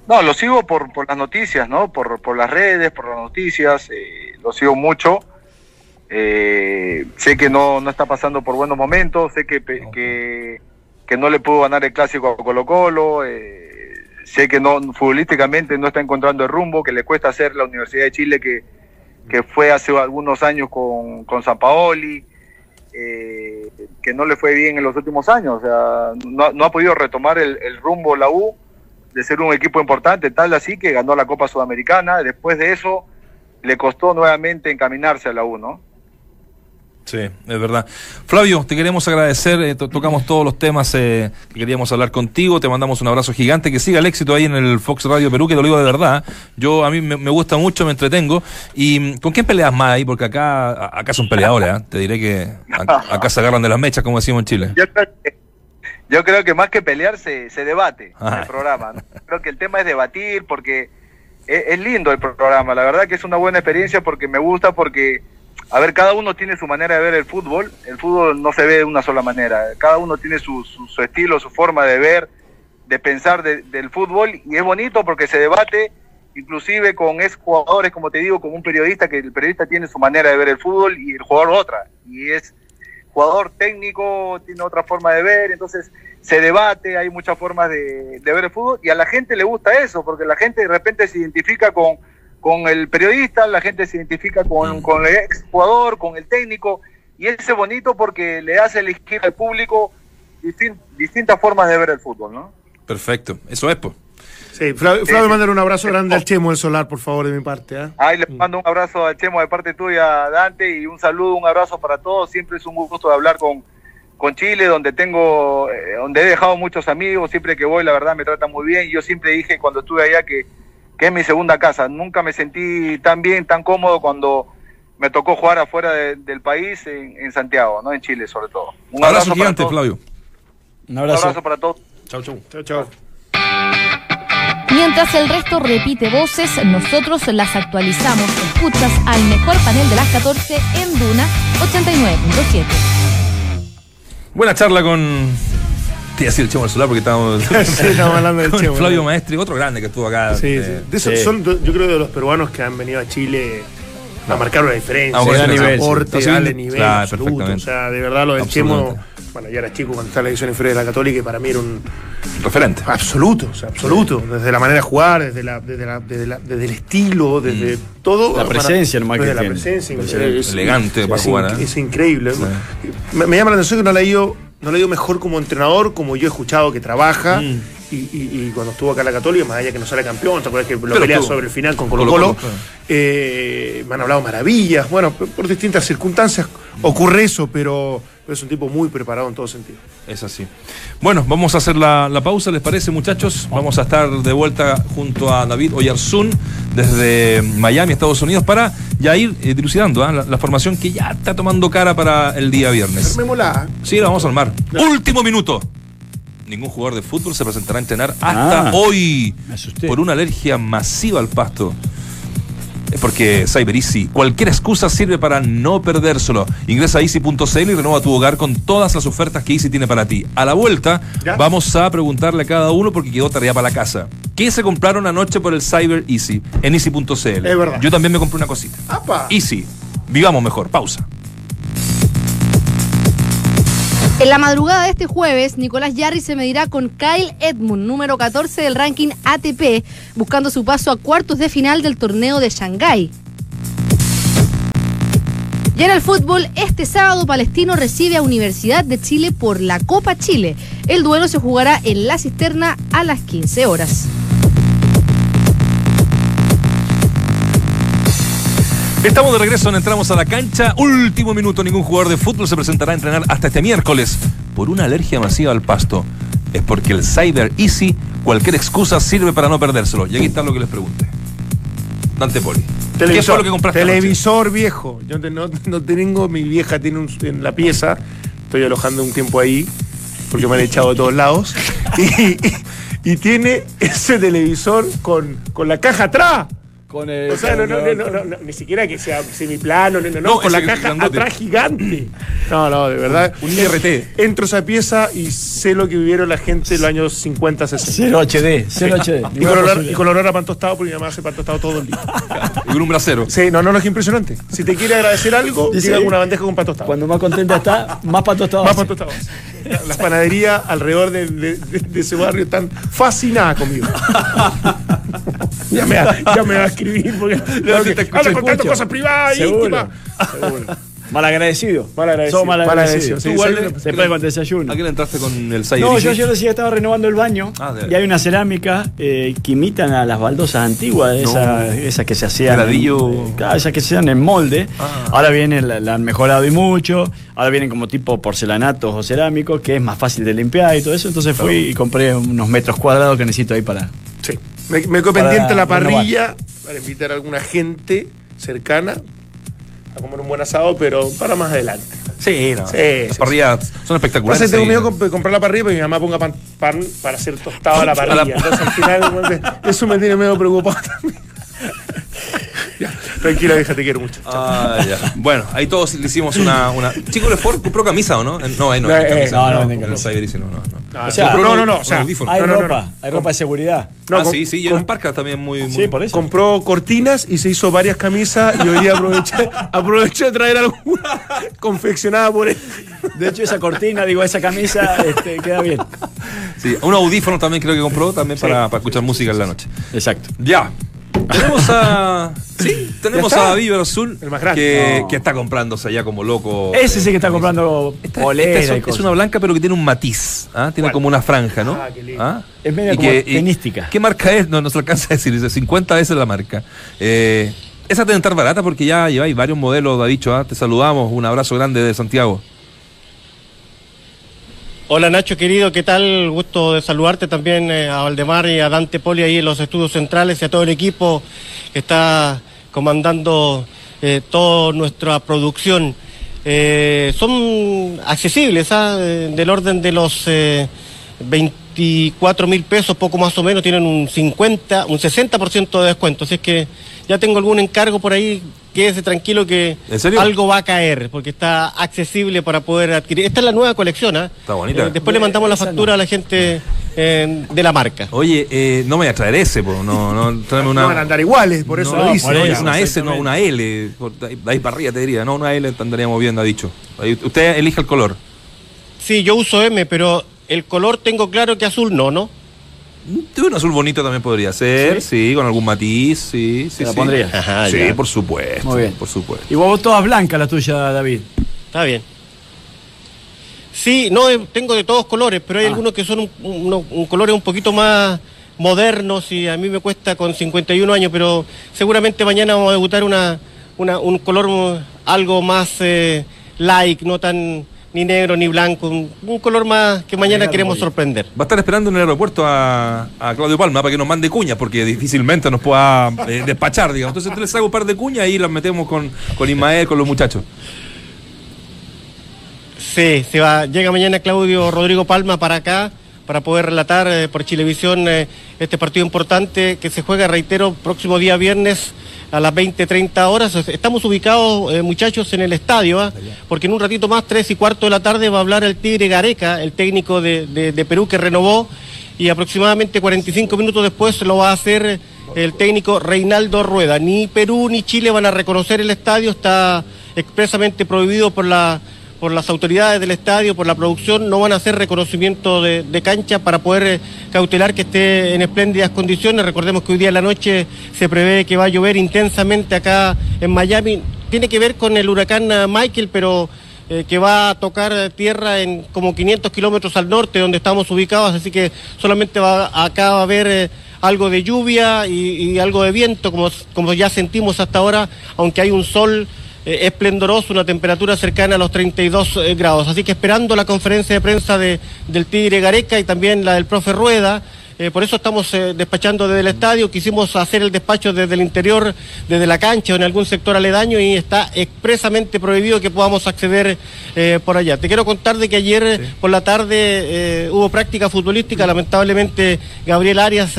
No, lo sigo por, por las noticias, ¿no? Por, por las redes, por las noticias, eh, lo sigo mucho. Eh, sé que no, no está pasando por buenos momentos, sé que, que, que no le pudo ganar el clásico a Colo Colo, eh, sé que no futbolísticamente no está encontrando el rumbo, que le cuesta hacer la Universidad de Chile que, que fue hace algunos años con, con San Paoli, eh, que no le fue bien en los últimos años, o sea, no, no ha podido retomar el, el rumbo la U de ser un equipo importante, tal así que ganó la Copa Sudamericana. Después de eso, le costó nuevamente encaminarse a la U, ¿no? Sí, es verdad. Flavio, te queremos agradecer, eh, to- tocamos todos los temas eh, que queríamos hablar contigo, te mandamos un abrazo gigante, que siga el éxito ahí en el Fox Radio Perú, que te lo digo de verdad. Yo a mí me, me gusta mucho, me entretengo. ¿Y mm, con quién peleas más ahí? Porque acá acá son peleadores, ¿ah? te diré que acá se agarran de las mechas, como decimos en Chile. Yo creo que, yo creo que más que pelear se, se debate en Ah. el programa. ¿no? Creo que el tema es debatir porque es, es lindo el programa. La verdad que es una buena experiencia porque me gusta porque, a ver, cada uno tiene su manera de ver el fútbol. El fútbol no se ve de una sola manera. Cada uno tiene su, su, su estilo, su forma de ver, de pensar de- del fútbol y es bonito porque se debate inclusive con ex jugadores, como te digo, con un periodista, que el periodista tiene su manera de ver el fútbol y el jugador otra. Y es jugador técnico tiene otra forma de ver, entonces se debate, hay muchas formas de, de ver el fútbol y a la gente le gusta eso, porque la gente de repente se identifica con, con el periodista, la gente se identifica con, Mm. con el ex jugador, con el técnico, y ese es bonito porque le hace elegir al público distin- distintas formas de ver el fútbol, ¿no? Perfecto, eso es, pues. Sí, Flavio, Flavio Eh, mandar un abrazo grande al Chemo del Solar, por favor, de mi parte. ¿ah? Ahí les mando un abrazo al Chemo de parte tuya, Dante, y un saludo, un abrazo para todos. Siempre es un gusto de hablar con, con Chile, donde tengo, eh, donde he dejado muchos amigos. Siempre que voy, la verdad, me tratan muy bien. Y yo siempre dije cuando estuve allá que, que es mi segunda casa. Nunca me sentí tan bien, tan cómodo cuando me tocó jugar afuera de- del país, en, en Santiago, no en Chile sobre todo. Un abrazo para gigante, todos. Flavio. Un Un abrazo. abrazo para todos. Chau, chau. Chao, chao. Mientras el resto repite voces, nosotros las actualizamos. Escuchas al mejor panel de las 14 en Duna 89.7. Buena charla con. Te iba a decir el Chemo del Solar porque estábamos. Sí, estamos hablando del con Chemo. Flavio. Maestri, otro grande que estuvo acá. Sí, eh, sí. De esos sí. son, yo creo, de los peruanos que han venido a Chile a marcar una diferencia. Ah, a sí, nivel, sí. aporte, darle nivel Claro, absoluto. O sea, de verdad, lo del Chemo. Bueno, yo era chico cuando estaba en la división inferior de la Católica y para mí era un Referente. absoluto, o sea, absoluto. Desde la manera de jugar, desde, la, desde, la- desde, la- desde el estilo, desde todo. La presencia nomás desde que la presencia. Es- Elegante es para jugar, ¿eh? Es increíble. Sí. Me, me llama la atención que no le ha ido, no le ha ido mejor como entrenador, como yo he escuchado que trabaja. Mm. Y, y- y cuando estuvo acá en la Católica, más allá que no sale campeón, ¿te acuerdas que lo Pero pelea sobre el final con Colo-Colo, Colo-Colo? claro. Eh, me han hablado maravillas. Bueno, por distintas circunstancias ocurre eso, pero, pero es un tipo muy preparado en todo sentido. Es así. Bueno, vamos a hacer la, la pausa, ¿les parece, muchachos? Vamos a estar de vuelta junto a David Oyarzún desde Miami, Estados Unidos, para ya ir eh, dilucidando ¿ah? la, la formación que ya está tomando cara para el día viernes. Armémosla. Sí, la vamos a armar. Último minuto. Ningún jugador de fútbol se presentará a entrenar hasta Ah, hoy me asusté. por una alergia masiva al pasto. Es porque Cyber Easy, cualquier excusa sirve para no perdérselo. Ingresa a easy.cl y renueva tu hogar con todas las ofertas que Easy tiene para ti. A la vuelta, ¿Ya? vamos a preguntarle a cada uno porque quedó tarea para la casa. ¿Qué se compraron anoche por el Cyber Easy en easy.cl? Es verdad. Yo también me compré una cosita. ¡Apa! Easy, vivamos mejor. Pausa. En la madrugada de este jueves, Nicolás Yarri se medirá con Kyle Edmund, número 14 del ranking ATP, buscando su paso a cuartos de final del torneo de Shanghái. Y en el fútbol, este sábado Palestino recibe a Universidad de Chile por la Copa Chile. El duelo se jugará en la cisterna a las 15 horas. Estamos de regreso, entramos a la cancha. Último minuto, ningún jugador de fútbol se presentará a entrenar hasta este miércoles por una alergia masiva al pasto. Es porque el Cyber Easy, cualquier excusa sirve para no perdérselo. Y aquí está lo que les pregunté. Dante Poli. ¿Qué fue lo que compraste? Televisor viejo. Yo no, no tengo, mi vieja tiene un, en la pieza. Estoy alojando un tiempo ahí porque me han echado de todos lados. Y, y- y tiene ese televisor con, con la caja atrás. Con el, O sea, no, no, no, no, no, no, ni siquiera que sea semiplano, no, no, no, No, con la caja grandote. atrás gigante. No, no, de verdad. Un IRT. Entro a esa pieza y sé lo que vivieron la gente en los años 50, 60. Cero HD, cero HD. Y con, olor, a pan tostado, porque mi mamá hace pan tostado todo el día. Y con un brasero. Sí, no, no, no, es que impresionante. Si te quiere agradecer algo, llega con una bandeja con pan tostado. Cuando más contenta está, más pato está. Más pan tostado. Las panaderías alrededor de, de- de- de ese barrio están fascinadas conmigo. ya, me va, ya me va a escribir porque te escucho, contando cosas privadas, Seguro, íntimas. seguro. Malagradecido. Malagradecido, malagradecidos. malagradecido, sí, después con el desayuno. ¿A qué le entraste con el 6 No, yo ayer decía que estaba renovando el baño Ah, de- y hay una cerámica eh, que imitan a las baldosas antiguas, No. esas, esas que se hacían. Gradillo. en- claro, esas que se hacían en molde. Ah. Ahora vienen, la, la han mejorado y mucho. Ahora vienen como tipo porcelanatos o cerámicos, que es más fácil de limpiar y todo eso. Entonces fui y compré unos metros cuadrados que necesito ahí para. Sí. Me, me Para pendiente la renovar. parrilla para invitar a alguna gente cercana a comer un buen asado, pero para más adelante. Sí, no. Sí, Las sí, parrillas son espectaculares. Pasa que tengo miedo comp- comprar la parrilla porque mi mamá ponga pan, pan para hacer tostado a la parrilla. Entonces al final eso me tiene medio preocupado también. Tranquila, hija, te quiero mucho. Ah, ya. Bueno, ahí todos le hicimos una. una... Chico Lefort compró camisa o no? Eh, No, ahí no. No, hay eh, camisa. no, no no, venden no, no, no, no. Ah, o sea, Compró no, un- no, no, o sea, audífono. Hay No, no, no, ropa, no. hay ropa de seguridad. No, ah, com- sí, sí, y en Parca también muy. muy... Sí, por eso. Compró cortinas y se hizo varias camisas y hoy día aproveché, aproveché de traer alguna confeccionada por él. De hecho, esa cortina, digo, esa camisa, este, queda bien. Sí, un audífono también creo que compró también para, para escuchar música en la noche. Exacto. Ya. Tenemos a. Sí, tenemos a David Azul El más grande. que, No. que está comprándose allá como loco. Ese sí que está comprando Esta- polera esta y es, una blanca pero que tiene un matiz. ¿ah? Tiene ¿Cuál? como una franja, ¿no? Ah, qué lindo. ¿Ah? Es media Y como y- tenística. ¿Qué marca es? No, no se alcanza a decir. Dice 50 veces la marca. Eh, esa debe estar barata porque ya lleváis varios modelos, ha dicho. ¿ah? Te saludamos. Un abrazo grande de Santiago. Hola Nacho querido, ¿qué tal? Gusto de saludarte también eh, a Valdemar y a Dante Poli ahí en los estudios centrales y a todo el equipo que está comandando eh, toda nuestra producción. Eh, son accesibles, ¿ah? Eh, del orden de los eh, 24 mil pesos, poco más o menos, tienen un 50, un 60% de descuento. Así es que ya tengo algún encargo por ahí, quédese tranquilo que ¿En serio? algo va a caer, porque está accesible para poder adquirir. Esta es la nueva colección, ¿ah? Está bonita. Eh, después le mandamos la factura no. a la gente eh, de la marca. Oye, eh, no me voy a traer ese, po, no, no, tráeme una. No van a andar iguales, por eso No, lo dice. es una S, no una L. de ahí para arriba te diría. No, una L andaríamos bien, ha dicho. Ahí, Usted elija el color. Sí, yo uso M, pero el color tengo claro que azul no, ¿no? Un azul bonito también podría ser, sí, con algún matiz, sí, sí. ¿Te la sí. pondrías? Ajá, sí, ya. por supuesto. Muy bien. Por supuesto. Y vos todas blancas la tuya, David. Está bien. Sí, no, eh, tengo de todos colores, pero hay Ah. algunos que son un, un colores un poquito más modernos y a mí me cuesta con 51 años, pero seguramente mañana vamos a debutar una, una- un color algo más eh, light, no tan ni negro ni blanco, un, un color más que mañana queremos sorprender. Va a estar esperando en el aeropuerto a, a Claudio Palma para que nos mande cuñas, porque difícilmente nos pueda eh, despachar, digamos. Entonces les hago un par de cuñas y las metemos con, con Ismael, con los muchachos. Sí, se va, llega mañana Claudio Rodrigo Palma para acá para poder relatar eh, por Chilevisión eh, este partido importante que se juega, reitero, próximo día viernes a las 20-30 horas. Estamos ubicados, eh, muchachos, en el estadio, ¿ah? porque en un ratito más, tres y cuarto de la tarde, va a hablar el Tigre Gareca, el técnico de, de- de Perú que renovó, y aproximadamente 45 minutos después lo va a hacer el técnico Reinaldo Rueda. Ni Perú ni Chile van a reconocer el estadio, está expresamente prohibido por la por las autoridades del estadio, por la producción, no van a hacer reconocimiento de, de cancha para poder eh, cautelar que esté en espléndidas condiciones. Recordemos que hoy día en la noche se prevé que va a llover intensamente acá en Miami. Tiene que ver con el huracán eh, Michael, pero eh, que va a tocar tierra en como 500 kilómetros al norte donde estamos ubicados, así que solamente acá va a haber algo de lluvia y, algo de viento, como ya sentimos hasta ahora, aunque hay un sol eh, esplendoroso, una temperatura cercana a los 32 eh, grados. Así que esperando la conferencia de prensa de, del Tigre Gareca y también la del profe Rueda. eh, por eso estamos eh, despachando desde el estadio. Quisimos hacer el despacho desde el interior, desde la cancha o en algún sector aledaño y está expresamente prohibido que podamos acceder eh, por allá. Te quiero contar de que ayer por la tarde hubo práctica futbolística. Lamentablemente Gabriel Arias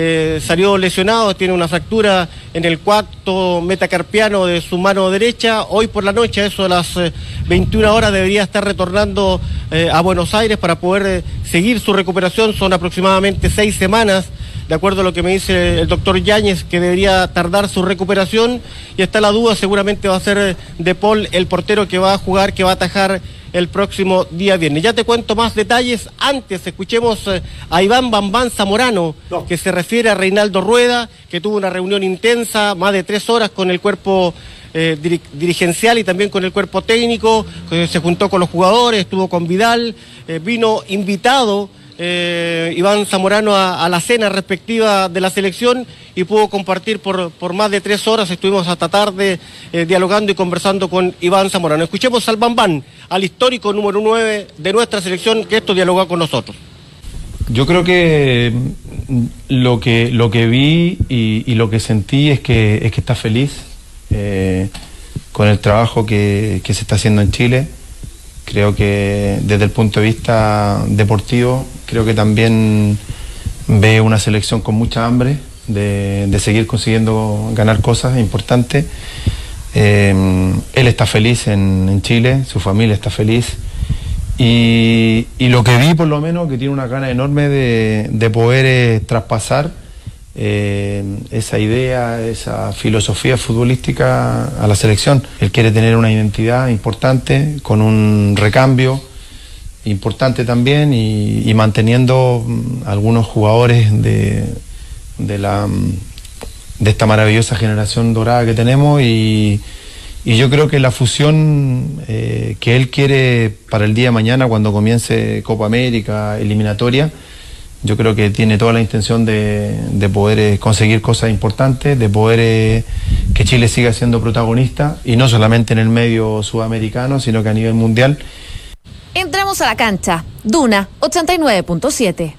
eh, eh, salió lesionado, tiene una fractura en el cuarto metacarpiano de su mano derecha. Hoy por la noche, a eso de las eh, 21 horas, debería estar retornando eh, a Buenos Aires para poder eh, seguir su recuperación. Son aproximadamente seis semanas, de acuerdo a lo que me dice el doctor Yáñez, que debería tardar su recuperación. Y está la duda, seguramente va a ser eh, De Paul el portero que va a jugar, que va a atajar el próximo día viernes. Ya te cuento más detalles. Antes escuchemos eh, a Iván Bambán Zamorano, que se refiere a Reinaldo Rueda, que tuvo una reunión intensa, más de tres horas con el cuerpo eh, diri- dirigencial y también con el cuerpo técnico, que se juntó con los jugadores, estuvo con Vidal, eh, vino invitado eh, Iván Zamorano a, la cena respectiva de la selección y pudo compartir por, por más de tres horas, estuvimos hasta tarde eh, dialogando y conversando con Iván Zamorano. Escuchemos al Bambán, al histórico número 9 de nuestra selección, que esto dialogó con nosotros. Yo creo que mm, lo que, lo que vi y, y lo que sentí es que, es que está feliz eh, con el trabajo que, que se está haciendo en Chile. Creo que desde el punto de vista deportivo, creo que también ve una selección con mucha hambre de, seguir consiguiendo ganar cosas importantes. Eh, él está feliz en, Chile, su familia está feliz. Y, lo que vi por lo menos que tiene una gana enorme de, de poder eh, traspasar eh, esa idea, esa filosofía futbolística a la selección. Él quiere tener una identidad importante, con un recambio importante también y, y manteniendo mm, algunos jugadores de, de, la, mm, de esta maravillosa generación dorada que tenemos y, y yo creo que la fusión eh, que él quiere para el día de mañana cuando comience Copa América, eliminatoria, yo creo que tiene toda la intención de, de poder eh, conseguir cosas importantes, de poder eh, que Chile siga siendo protagonista y no solamente en el medio sudamericano, sino que a nivel mundial. Entramos a la cancha. Duna 89.7.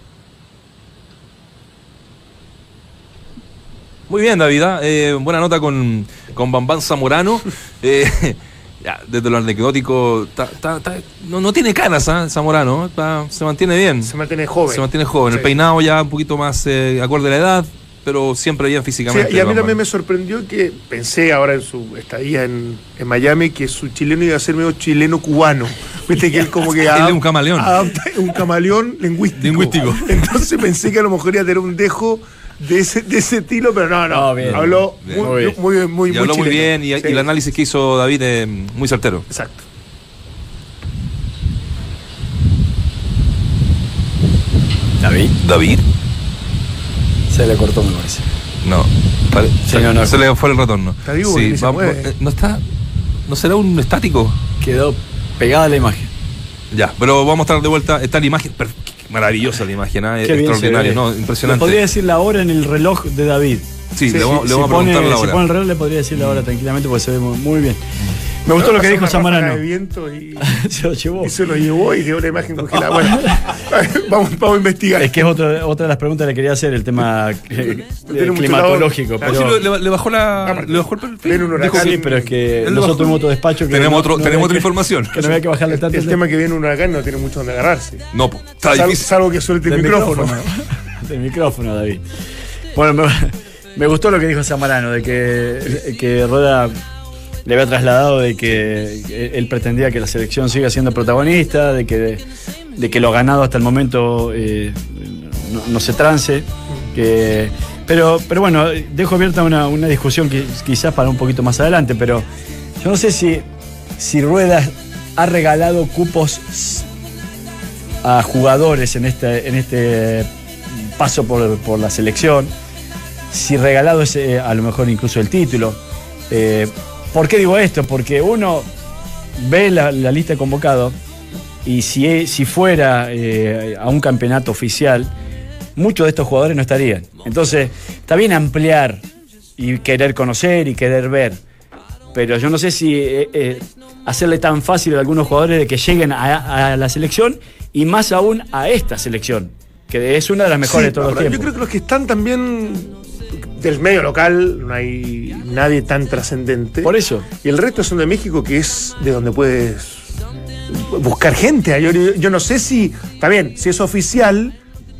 Muy bien, David. ¿ah? Eh, buena nota con, con Bambán Zamorano. Eh, ya, desde lo anecdótico, ta- ta- ta- no, no tiene canas, ¿ah? Zamorano. Se mantiene bien. Se mantiene joven. Se mantiene joven. El peinado ya un poquito más eh, acorde a la edad, pero siempre bien Sí, físicamente. y a mí también me sorprendió que pensé ahora en su estadía en, en Miami que su chileno iba a ser medio chileno-cubano. Viste que él como que Él es un camaleón. adapta- un camaleón lingüístico. Lingüístico. Entonces pensé que a lo mejor iba a tener un dejo de ese, de ese estilo, pero no, no. No, bien. habló Bien. muy, Muy bien. muy, muy, muy, Y habló muy bien y, y Sí, el análisis que hizo David es muy certero. Exacto. David. David. Se le cortó, me parece. No. Sí, se, no, no. se le fue el retorno. Está vivo vamos- mueve. eh, no está. ¿No será un estático? Quedó pegada la imagen. Ya, pero vamos a estar de vuelta. Está la imagen. Maravillosa la imagen, ve. ¿no? Le Impresionante. podría decir la hora en el reloj de David. Sí, Sí, le vamos, sí, le si vamos a pone, preguntar la si hora. pone el reloj le podría decir la hora tranquilamente porque se ve muy, muy bien. Me gustó lo que dijo Zamorano. de viento y, se lo llevó. y se lo llevó y quedó la imagen congelada. Bueno, vamos, vamos a investigar. Es que es otra, otra de las preguntas que le quería hacer, el tema eh, climatológico. Ah, Pero, sí, le, le bajó la. Le bajó el perfil. un huracán. sí, pero es que nosotros tenemos otro despacho que Tenemos no- otro- no tenemos otra que- información. Que no había que bajarle tanto. El tema que viene un huracán no tiene mucho donde agarrarse. No, está Salvo, difícil. salvo que suelte el del micrófono. del micrófono, David. Bueno, me, me gustó lo que dijo Zamarano, de que, que Rueda le había trasladado de que él pretendía que la selección siga siendo protagonista, de que, de que lo ganado hasta el momento eh, no, se trance. Que, pero, pero bueno, dejo abierta una, una discusión que quizás para un poquito más adelante, pero yo no sé si, si Rueda ha regalado cupos a jugadores en este, en este paso por, por la selección, si regalado es eh, a lo mejor incluso el título. Eh, ¿Por qué digo esto? Porque uno ve la, la lista de convocados y si, e- si fuera eh, a un campeonato oficial, muchos de estos jugadores no estarían. Entonces, está bien ampliar y querer conocer y querer ver, pero yo no sé si eh, eh, hacerle tan fácil a algunos jugadores de que lleguen a, a la selección y más aún a esta selección, que es una de las mejores Sí, de todos los tiempos. Yo creo que los que están también del medio local, no hay nadie tan trascendente. Por eso. Y el resto son de México, que es de donde puedes buscar gente. Yo, yo no sé si, bien, si es oficial,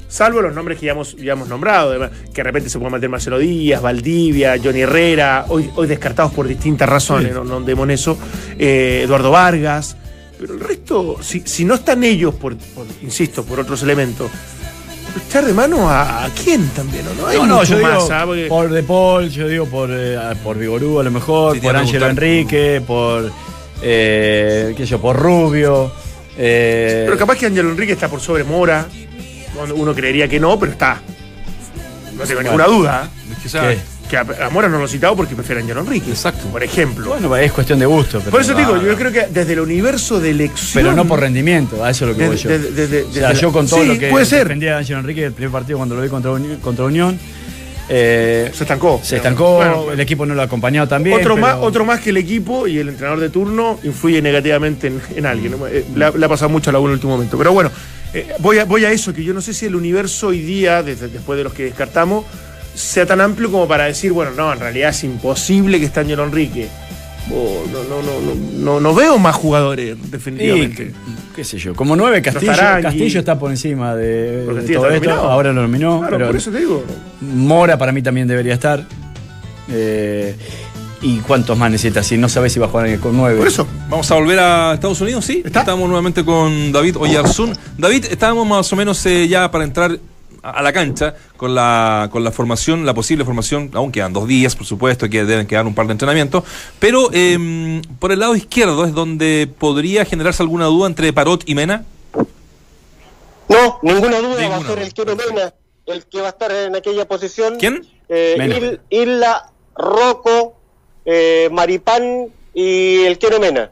salvo los nombres que ya hemos, ya hemos nombrado, que de repente se puede meter Marcelo Díaz, Valdivia, Johnny Herrera, hoy, hoy descartados por distintas razones, no, no demos eso, eh, Eduardo Vargas. Pero el resto, si, si no están ellos, por, por- insisto, por otros elementos, echar de mano a, a quién también, ¿o ¿no? Hay No, no, mucho yo digo más, ¿ah? Porque- por De Paul, yo digo por, eh, por Vigorú a lo mejor, Sí, por Ángelo. Enrique, por, eh, qué sé yo, por Rubio. eh, Pero capaz que Ángelo Enrique está por sobre Mora. Uno- Uno creería que no, pero está. No tengo ninguna duda. ¿eh? Es que, ¿Qué? Que a, a Mora no lo he citado porque prefieren a John Enrique. Exacto. Por ejemplo. Bueno, es cuestión de gusto. Pero, por eso digo, yo creo que desde el universo de elección. Pero no por rendimiento, a eso es lo que voy yo. O sea, desde- yo con todo Sí, lo que puede ser. defendía a Ángel Enrique el primer partido cuando lo vi contra, contra Unión. eh, Se estancó. se estancó, Bueno, el equipo no lo ha acompañado también. otro, pero- más, otro más que el equipo y el entrenador de turno influye negativamente en, en alguien. ¿no? Eh, Le, ha- le ha pasado mucho a la U en el último momento. Pero bueno, eh, voy, a, voy a eso, que yo no sé si el universo hoy día, desde, después de los que descartamos, sea tan amplio como para decir, bueno, no, en realidad es imposible que esté Ángel Enrique. O no, no, no, no, no, no veo más jugadores, Y, definitivamente. qué sé yo, como nueve Castillo, Castillo está por encima de, todo esto, nominado. ahora lo nominó, Claro, pero por eso te digo. Mora para mí también debería estar. Eh, ¿Y cuántos más necesitas? Si no sabes si va a jugar con nueve. Por eso. Vamos a volver a Estados Unidos, ¿sí? Estamos nuevamente con David Oyarzún. David, estábamos más o menos eh, ya para entrar a la cancha con la, con la formación, la posible formación, aún quedan dos días, por supuesto, que deben quedar un par de entrenamientos, pero eh, por el lado izquierdo es donde podría generarse alguna duda entre Parot y Mena. No, ninguna duda va a ser el Kero Mena el que va a estar en aquella posición. ¿Quién? Eh, Isla, Rocco, eh, Maripán y el Kero Mena.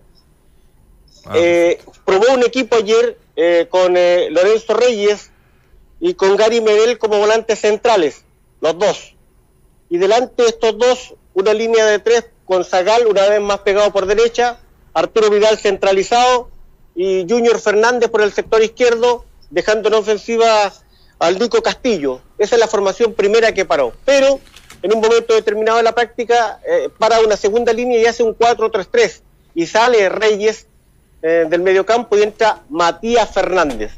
Ah, Eh, probó un equipo ayer eh, con eh, Lorenzo Reyes y con Gary Medel como volantes centrales, los dos. Y delante de estos dos, una línea de tres con Zagal, una vez más pegado por derecha, Arturo Vidal centralizado y Junior Fernández por el sector izquierdo, dejando en ofensiva al Nico Castillo. Esa es la formación primera que paró. Pero en un momento determinado de la práctica, eh, para una segunda línea y hace un 4-3-3. Y sale Reyes eh, del mediocampo y entra Matías Fernández,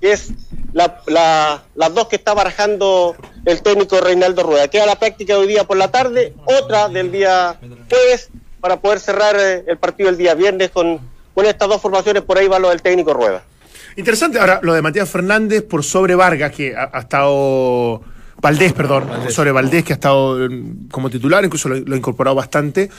que es la- la- las dos que está barajando el técnico Reinaldo Rueda. Queda la práctica de hoy día por la tarde, otra del día jueves, para poder cerrar eh, el partido el día viernes con, con estas dos formaciones. Por ahí va lo del técnico Rueda. Interesante, ahora lo de Matías Fernández por sobre Vargas, que ha, ha estado. Valdés, perdón, sobre Valdés, que ha estado mm, como titular, incluso lo, lo ha incorporado bastante.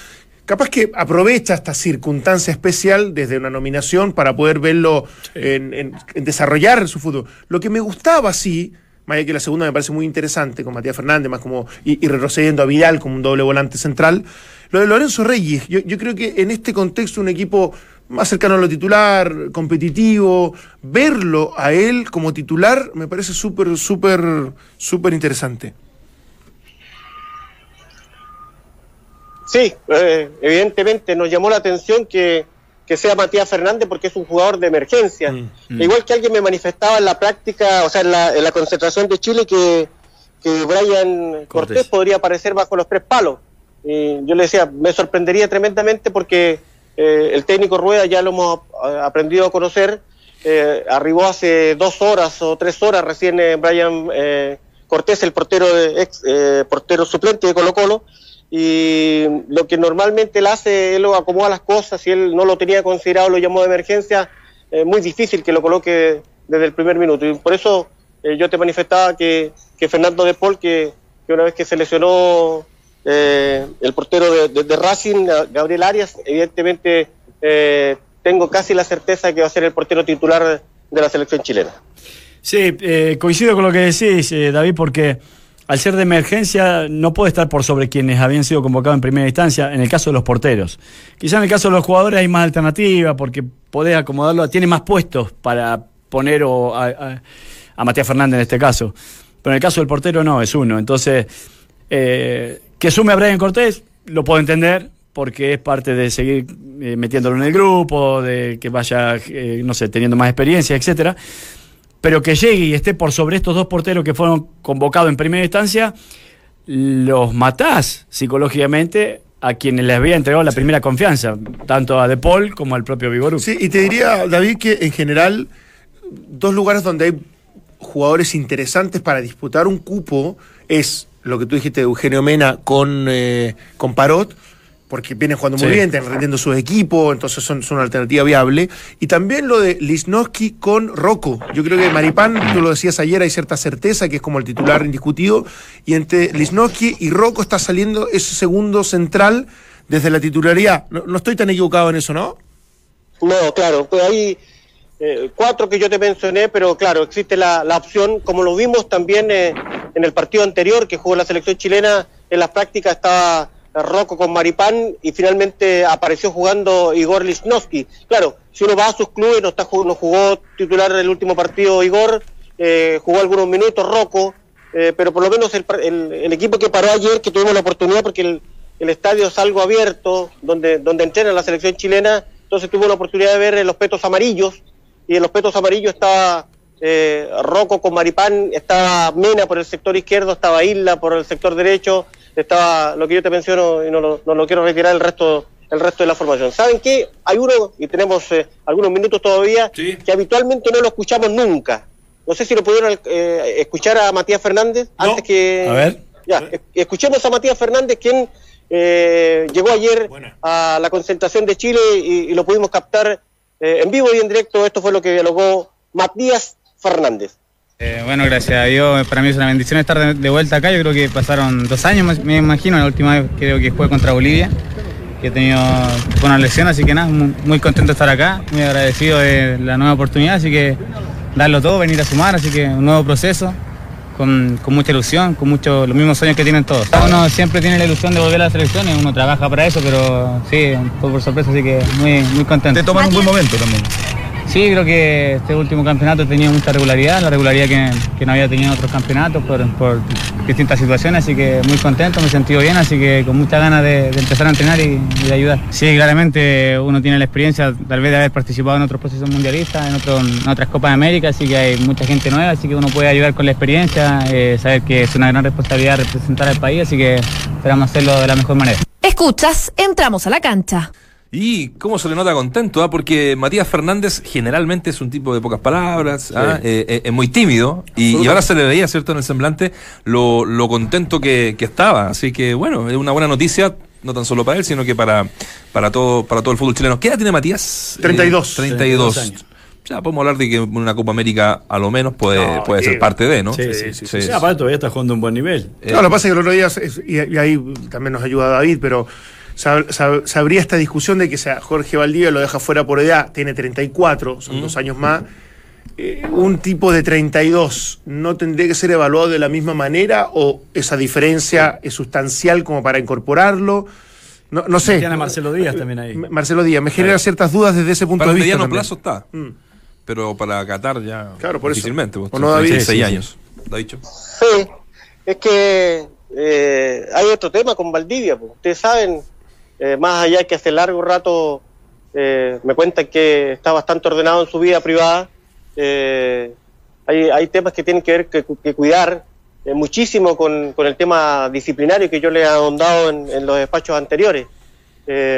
Capaz que aprovecha esta circunstancia especial desde una nominación para poder verlo en, en- en desarrollar su fútbol. Lo que me gustaba, sí, más allá que la segunda me parece muy interesante, con Matías Fernández, más como, y, y retrocediendo a Vidal como un doble volante central. Lo de Lorenzo Reyes, yo, yo creo que en este contexto un equipo más cercano a lo titular, competitivo, verlo a él como titular me parece súper, súper, súper interesante. Sí, eh, evidentemente nos llamó la atención que, que sea Matías Fernández porque es un jugador de emergencia. Mm. Igual que alguien me manifestaba en la práctica, o sea, en la, en la concentración de Chile, que, que Brian Cortés. Cortés. podría aparecer bajo los tres palos. Y yo le decía, me sorprendería tremendamente porque eh, el técnico Rueda ya lo hemos aprendido a conocer. eh, arribó hace dos horas o tres horas recién Brian eh, Cortés, el portero de- ex eh, portero suplente de Colo Colo, y lo que normalmente él hace, él lo acomoda las cosas, si él no lo tenía considerado, lo llamó de emergencia, eh, muy difícil que lo coloque desde el primer minuto. Y por eso eh, yo te manifestaba que, que Fernando de Paul, que, que una vez que se lesionó eh, el portero de, de- de Racing, Gabriel Arias, evidentemente eh, tengo casi la certeza de que va a ser el portero titular de la selección chilena. Sí, eh, coincido con lo que decís, eh, David, porque al ser de emergencia no puede estar por sobre quienes habían sido convocados en primera instancia, en el caso de los porteros. Quizá en el caso de los jugadores hay más alternativa, porque podés acomodarlo, tiene más puestos para poner o a, a- Matías Fernández en este caso. Pero en el caso del portero no, es uno. Entonces, eh, que sume a Brian Cortés, lo puedo entender, porque es parte de seguir eh, metiéndolo en el grupo, de que vaya, eh, no sé, teniendo más experiencia, etcétera pero que llegue y esté por sobre estos dos porteros que fueron convocados en primera instancia, los matás psicológicamente a quienes les había entregado la primera confianza, tanto a De Paul como al propio Vigorú. Sí, y te diría, David, que en general, dos lugares donde hay jugadores interesantes para disputar un cupo es lo que tú dijiste de Eugenio Mena con, eh, con Parot, porque vienen jugando muy Sí. bien, están rendiendo sus equipos, entonces son, son una alternativa viable. Y también lo de Lisnowski con Rocco. Yo creo que Maripán, tú lo decías ayer, hay cierta certeza que es como el titular indiscutido. Y entre Lisnowski y Rocco está saliendo ese segundo central desde la titularidad. No, no estoy tan equivocado en eso, ¿no? No, claro, pues hay eh, cuatro que yo te mencioné, pero claro, existe la, la opción, como lo vimos también eh, en el partido anterior que jugó la selección chilena en las prácticas estaba Rocco con Maripán y finalmente apareció jugando Igor Lichnowsky. Claro, si uno va a sus clubes, no, está, no jugó titular el último partido Igor, eh, jugó algunos minutos Rocco, eh, pero por lo menos el, el- equipo que paró ayer, que tuvimos la oportunidad, porque el, estadio es algo abierto, donde, donde entrena la selección chilena, entonces tuvo la oportunidad de ver los petos amarillos, y en los petos amarillos estaba eh, Rocco con Maripán, estaba Mena por el sector izquierdo, estaba Isla por el sector derecho, estaba lo que yo te menciono y no lo, no lo quiero retirar el resto el resto de la formación. ¿Saben qué? Hay uno, y tenemos eh, algunos minutos todavía, Sí. que habitualmente no lo escuchamos nunca. No sé si lo pudieron eh, escuchar a Matías Fernández No. antes que... A ver. Ya, es- escuchemos a Matías Fernández, quien eh, llegó ayer Buena. a la concentración de Chile y, y lo pudimos captar eh, en vivo y en directo. Esto fue lo que dialogó Matías Fernández. Eh, bueno, gracias a Dios, para mí es una bendición estar de, vuelta acá. Yo creo que pasaron dos años, me- imagino, la última vez creo que jugué contra Bolivia, que he tenido buena lesión, así que nada, muy, contento de estar acá, muy agradecido de la nueva oportunidad, así que darlo todo, venir a sumar, así que un nuevo proceso. Con, con mucha ilusión, con muchos los mismos sueños que tienen todos. Uno siempre tiene la ilusión de volver a las selecciones, uno trabaja para eso, pero sí, fue por sorpresa, así que muy, muy contento. Te toman un buen momento también. Sí, creo que este último campeonato tenido mucha regularidad, la regularidad que, no había tenido en otros campeonatos por, distintas situaciones, así que muy contento, me he sentido bien, así que con muchas ganas de, empezar a entrenar y, y de ayudar. Sí, claramente uno tiene la experiencia tal vez de haber participado en otros procesos mundialistas, en, otro- en otras Copas de América, así que hay mucha gente nueva, así que uno puede ayudar con la experiencia, eh, saber que es una gran responsabilidad representar al país, así que esperamos hacerlo de la mejor manera. Escuchas, entramos a la cancha. Y cómo se le nota contento, ¿ah? porque Matías Fernández generalmente es un tipo de pocas palabras, ¿ah? Eh, eh, es muy tímido, y, y ahora se le veía, ¿cierto?, en el semblante lo, lo contento que, que estaba. Así que, bueno, es una buena noticia, no tan solo para él, sino que para, para, todo, para todo el fútbol chileno. ¿Qué edad tiene Matías? 32. Eh, 32. 32 años. Ya podemos hablar de que una Copa América a lo menos puede, No, puede ser parte de, ¿no? Sí, sí, sí. sí. aparte todavía está jugando a un buen nivel. Eh, No, lo que pasa es que el otro día, y ahí también nos ayuda David, pero sab- sab- sabría esta discusión de que sea Jorge Valdivia lo deja fuera por edad, tiene 34, son dos años más. Eh, un tipo de 32 no tendría que ser evaluado de la misma manera o esa diferencia es sustancial como para incorporarlo. No, no sé. Tiene Marcelo Díaz también ahí. Marcelo Díaz, me genera ciertas dudas desde ese punto para de vista. mediano también. plazo está, Mm. pero para Qatar ya Claro, por eso. difícilmente. pues, ¿O no, David? 36 Sí, sí, sí. años. ¿Lo ha dicho? Sí, es que eh, hay otro tema con Valdivia. Ustedes saben, eh, más allá que hace largo rato eh, me cuentan que está bastante ordenado en su vida privada, eh, hay, hay temas que tienen que ver que, cuidar muchísimo con, con el tema disciplinario que yo le he ahondado en, los despachos anteriores.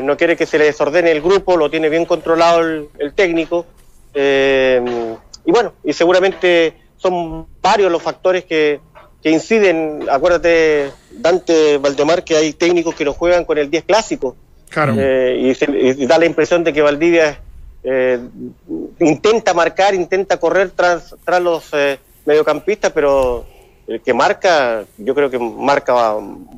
No quiere que se le desordene el grupo, lo tiene bien controlado el, el técnico. Y bueno, y seguramente son varios los factores que, que inciden. Acuérdate, Dante Valdemar, que hay técnicos que lo juegan con el 10 clásico. Claro. Eh, y, se- y da la impresión de que Valdivia eh, intenta marcar, intenta correr tras, tras los eh, mediocampistas, pero el que marca, yo creo que marca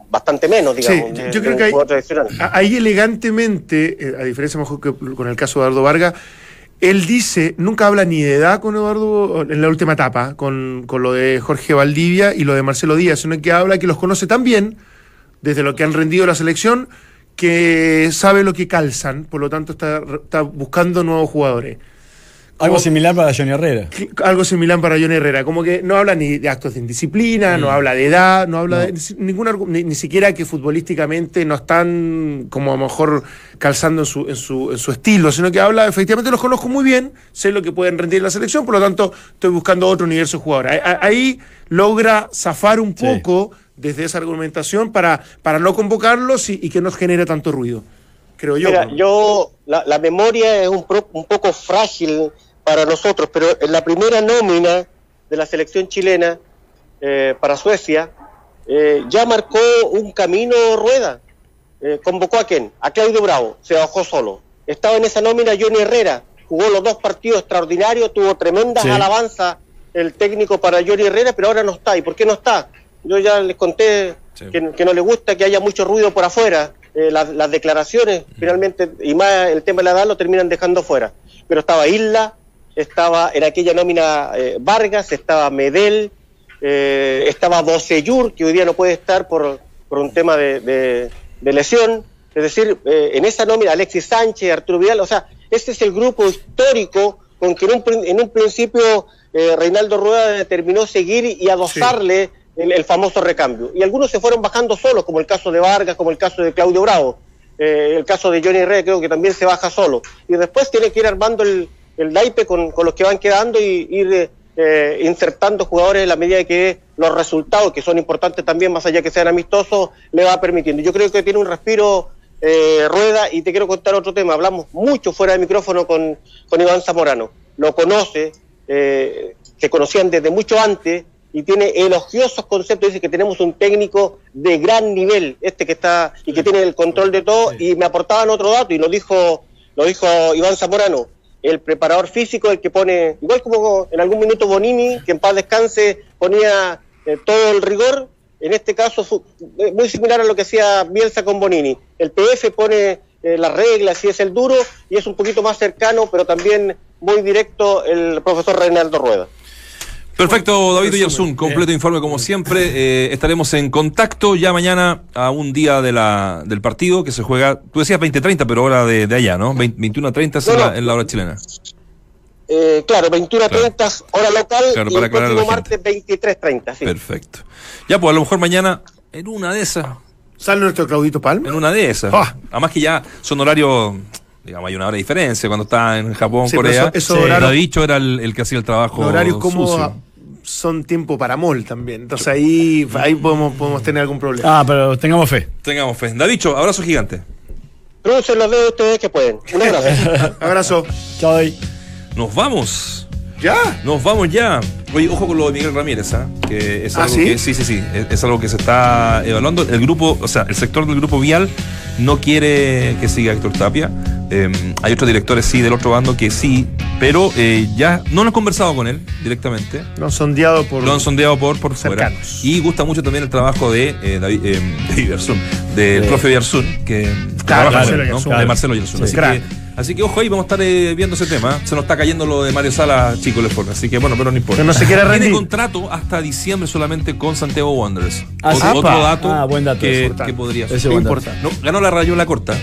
bastante menos, digamos. Sí, yo creo que hay- jugador tradicional. A- Ahí elegantemente, eh, a diferencia mejor que con el caso de Eduardo Vargas, él dice, nunca habla ni de edad con Eduardo en la última etapa, con, con lo de Jorge Valdivia y lo de Marcelo Díaz, sino que habla que los conoce tan bien, desde lo que han rendido la selección, que sabe lo que calzan, por lo tanto está, está buscando nuevos jugadores. Algo similar para Johnny Herrera. que- algo similar para Johnny Herrera, como que no habla ni de actos de indisciplina, Mm. no habla de edad, no habla de ni, ningún ni, ni siquiera que futbolísticamente no están como a lo mejor calzando en su, en su, en su estilo, sino que habla, efectivamente los conozco muy bien, sé lo que pueden rendir en la selección, por lo tanto estoy buscando otro universo de jugadores. Ahí, ahí logra zafar un Sí. poco desde esa argumentación para, para no convocarlos y, y que no genere tanto ruido, creo yo. Mira, yo, la, la memoria es un, pro- un poco frágil para nosotros, pero en la primera nómina de la selección chilena eh, para Suecia, eh, ya marcó un camino rueda. Eh, ¿Convocó a quién? A Claudio Bravo, se bajó solo. Estaba en esa nómina Johnny Herrera, jugó los dos partidos extraordinarios, tuvo tremendas Sí. alabanzas el técnico para Johnny Herrera, pero ahora no está. ¿Y por qué no está? Yo ya les conté Sí. que, que no le gusta que haya mucho ruido por afuera. Eh, las, las declaraciones, finalmente, y más el tema de la edad, lo terminan dejando fuera. Pero estaba Isla, estaba en aquella nómina eh, Vargas, estaba Medel, eh, estaba Bocellur, que hoy día no puede estar por, por un tema de, de- de lesión. Es decir, eh, en esa nómina, Alexis Sánchez, Arturo Vidal, o sea, este es el grupo histórico con que en un, en un principio Reinaldo Rueda determinó seguir y adosarle el, el famoso recambio. Y algunos se fueron bajando solos, como el caso de Vargas, como el caso de Claudio Bravo. El caso de Johnny Herrera creo que también se baja solo. Y después tiene que ir armando el, el naipe con, con los que van quedando y ir eh, insertando jugadores en la medida de que los resultados, que son importantes también, más allá que sean amistosos, le va permitiendo. Yo creo que tiene un respiro eh, Rueda y te quiero contar otro tema. Hablamos mucho fuera de micrófono con, con Iván Zamorano. Lo conoce, eh, se conocían desde mucho antes y tiene elogiosos conceptos. Dice que tenemos un técnico de gran nivel, este que está y que tiene el control de todo. Y me aportaban otro dato y lo dijo, lo dijo Iván Zamorano. El preparador físico, el que pone, igual como en algún minuto Bonini, que en paz descanse, ponía eh, todo el rigor. En este caso, fu- eh, muy similar a lo que hacía Bielsa con Bonini. El PF pone eh, las reglas y es el duro, y es un poquito más cercano, pero también muy directo el profesor Reinaldo Rueda. Perfecto, David Villarsun, completo informe como siempre. Eh, estaremos en contacto ya mañana a un día de la, del partido que se juega, tú decías 20-30, pero hora de, de allá, ¿no? 21-30 es No, en no. la, en la hora chilena. Eh, claro, 21 a 30 hora local Claro, y para el próximo martes 23 30. Sí. Perfecto. Ya, pues a lo mejor mañana, en una de esas, ¿Sale nuestro Claudito Palma? en una de esas. Ah. Además que ya son horarios, digamos, hay una hora de diferencia cuando está en Japón, Sí, Corea. eso- esos Sí. horarios- Davicho era el, el que hacía el trabajo. Los horarios como sucio. Son tiempo para mall también. Entonces ahí, ahí podemos, podemos tener algún problema. Ah, pero tengamos fe. Tengamos fe. Davicho, abrazo gigante. Crucen los dedos ustedes que pueden. Un abrazo. Abrazo. Chao. Nos vamos. ¿Ya? Nos vamos ya. Oye, ojo con lo de Miguel Ramírez, ¿ah? Que es ¿Ah, algo sí? que sí, sí, sí. Es, es algo que se está evaluando. El grupo, o sea, el sector del grupo Vial no quiere que siga Héctor Tapia. Eh, hay otros directores, sí, del otro bando que sí, pero eh, ya no lo han conversado con él directamente. No sondeado por. Lo han sondeado por, por fuera. Cercanos. Y gusta mucho también el trabajo de eh, David, eh, David Yersun, del De- profe Yersun, que Claro, trabaja con Marcelo él, ¿no? Yersun. de. Marcelo Yersun. Sí. Así, que, así que ojo ahí, vamos a estar eh, viendo ese tema. Se nos está cayendo lo de Mario Sala, chico, le forma. Así que bueno, pero no importa. Pero no se quiere Tiene contrato hasta diciembre solamente con Santiago Wanderers. Ah, otro, sí. dato, Ah, buen dato, que, que podría ser. No ganó la Rayola corta.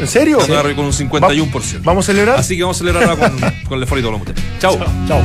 ¿En serio? Ganó la Rayola con un 51%. ¿Vamos a celebrar? Así que vamos a celebrar ahora con, con todos los muchachos. Chao. Chao.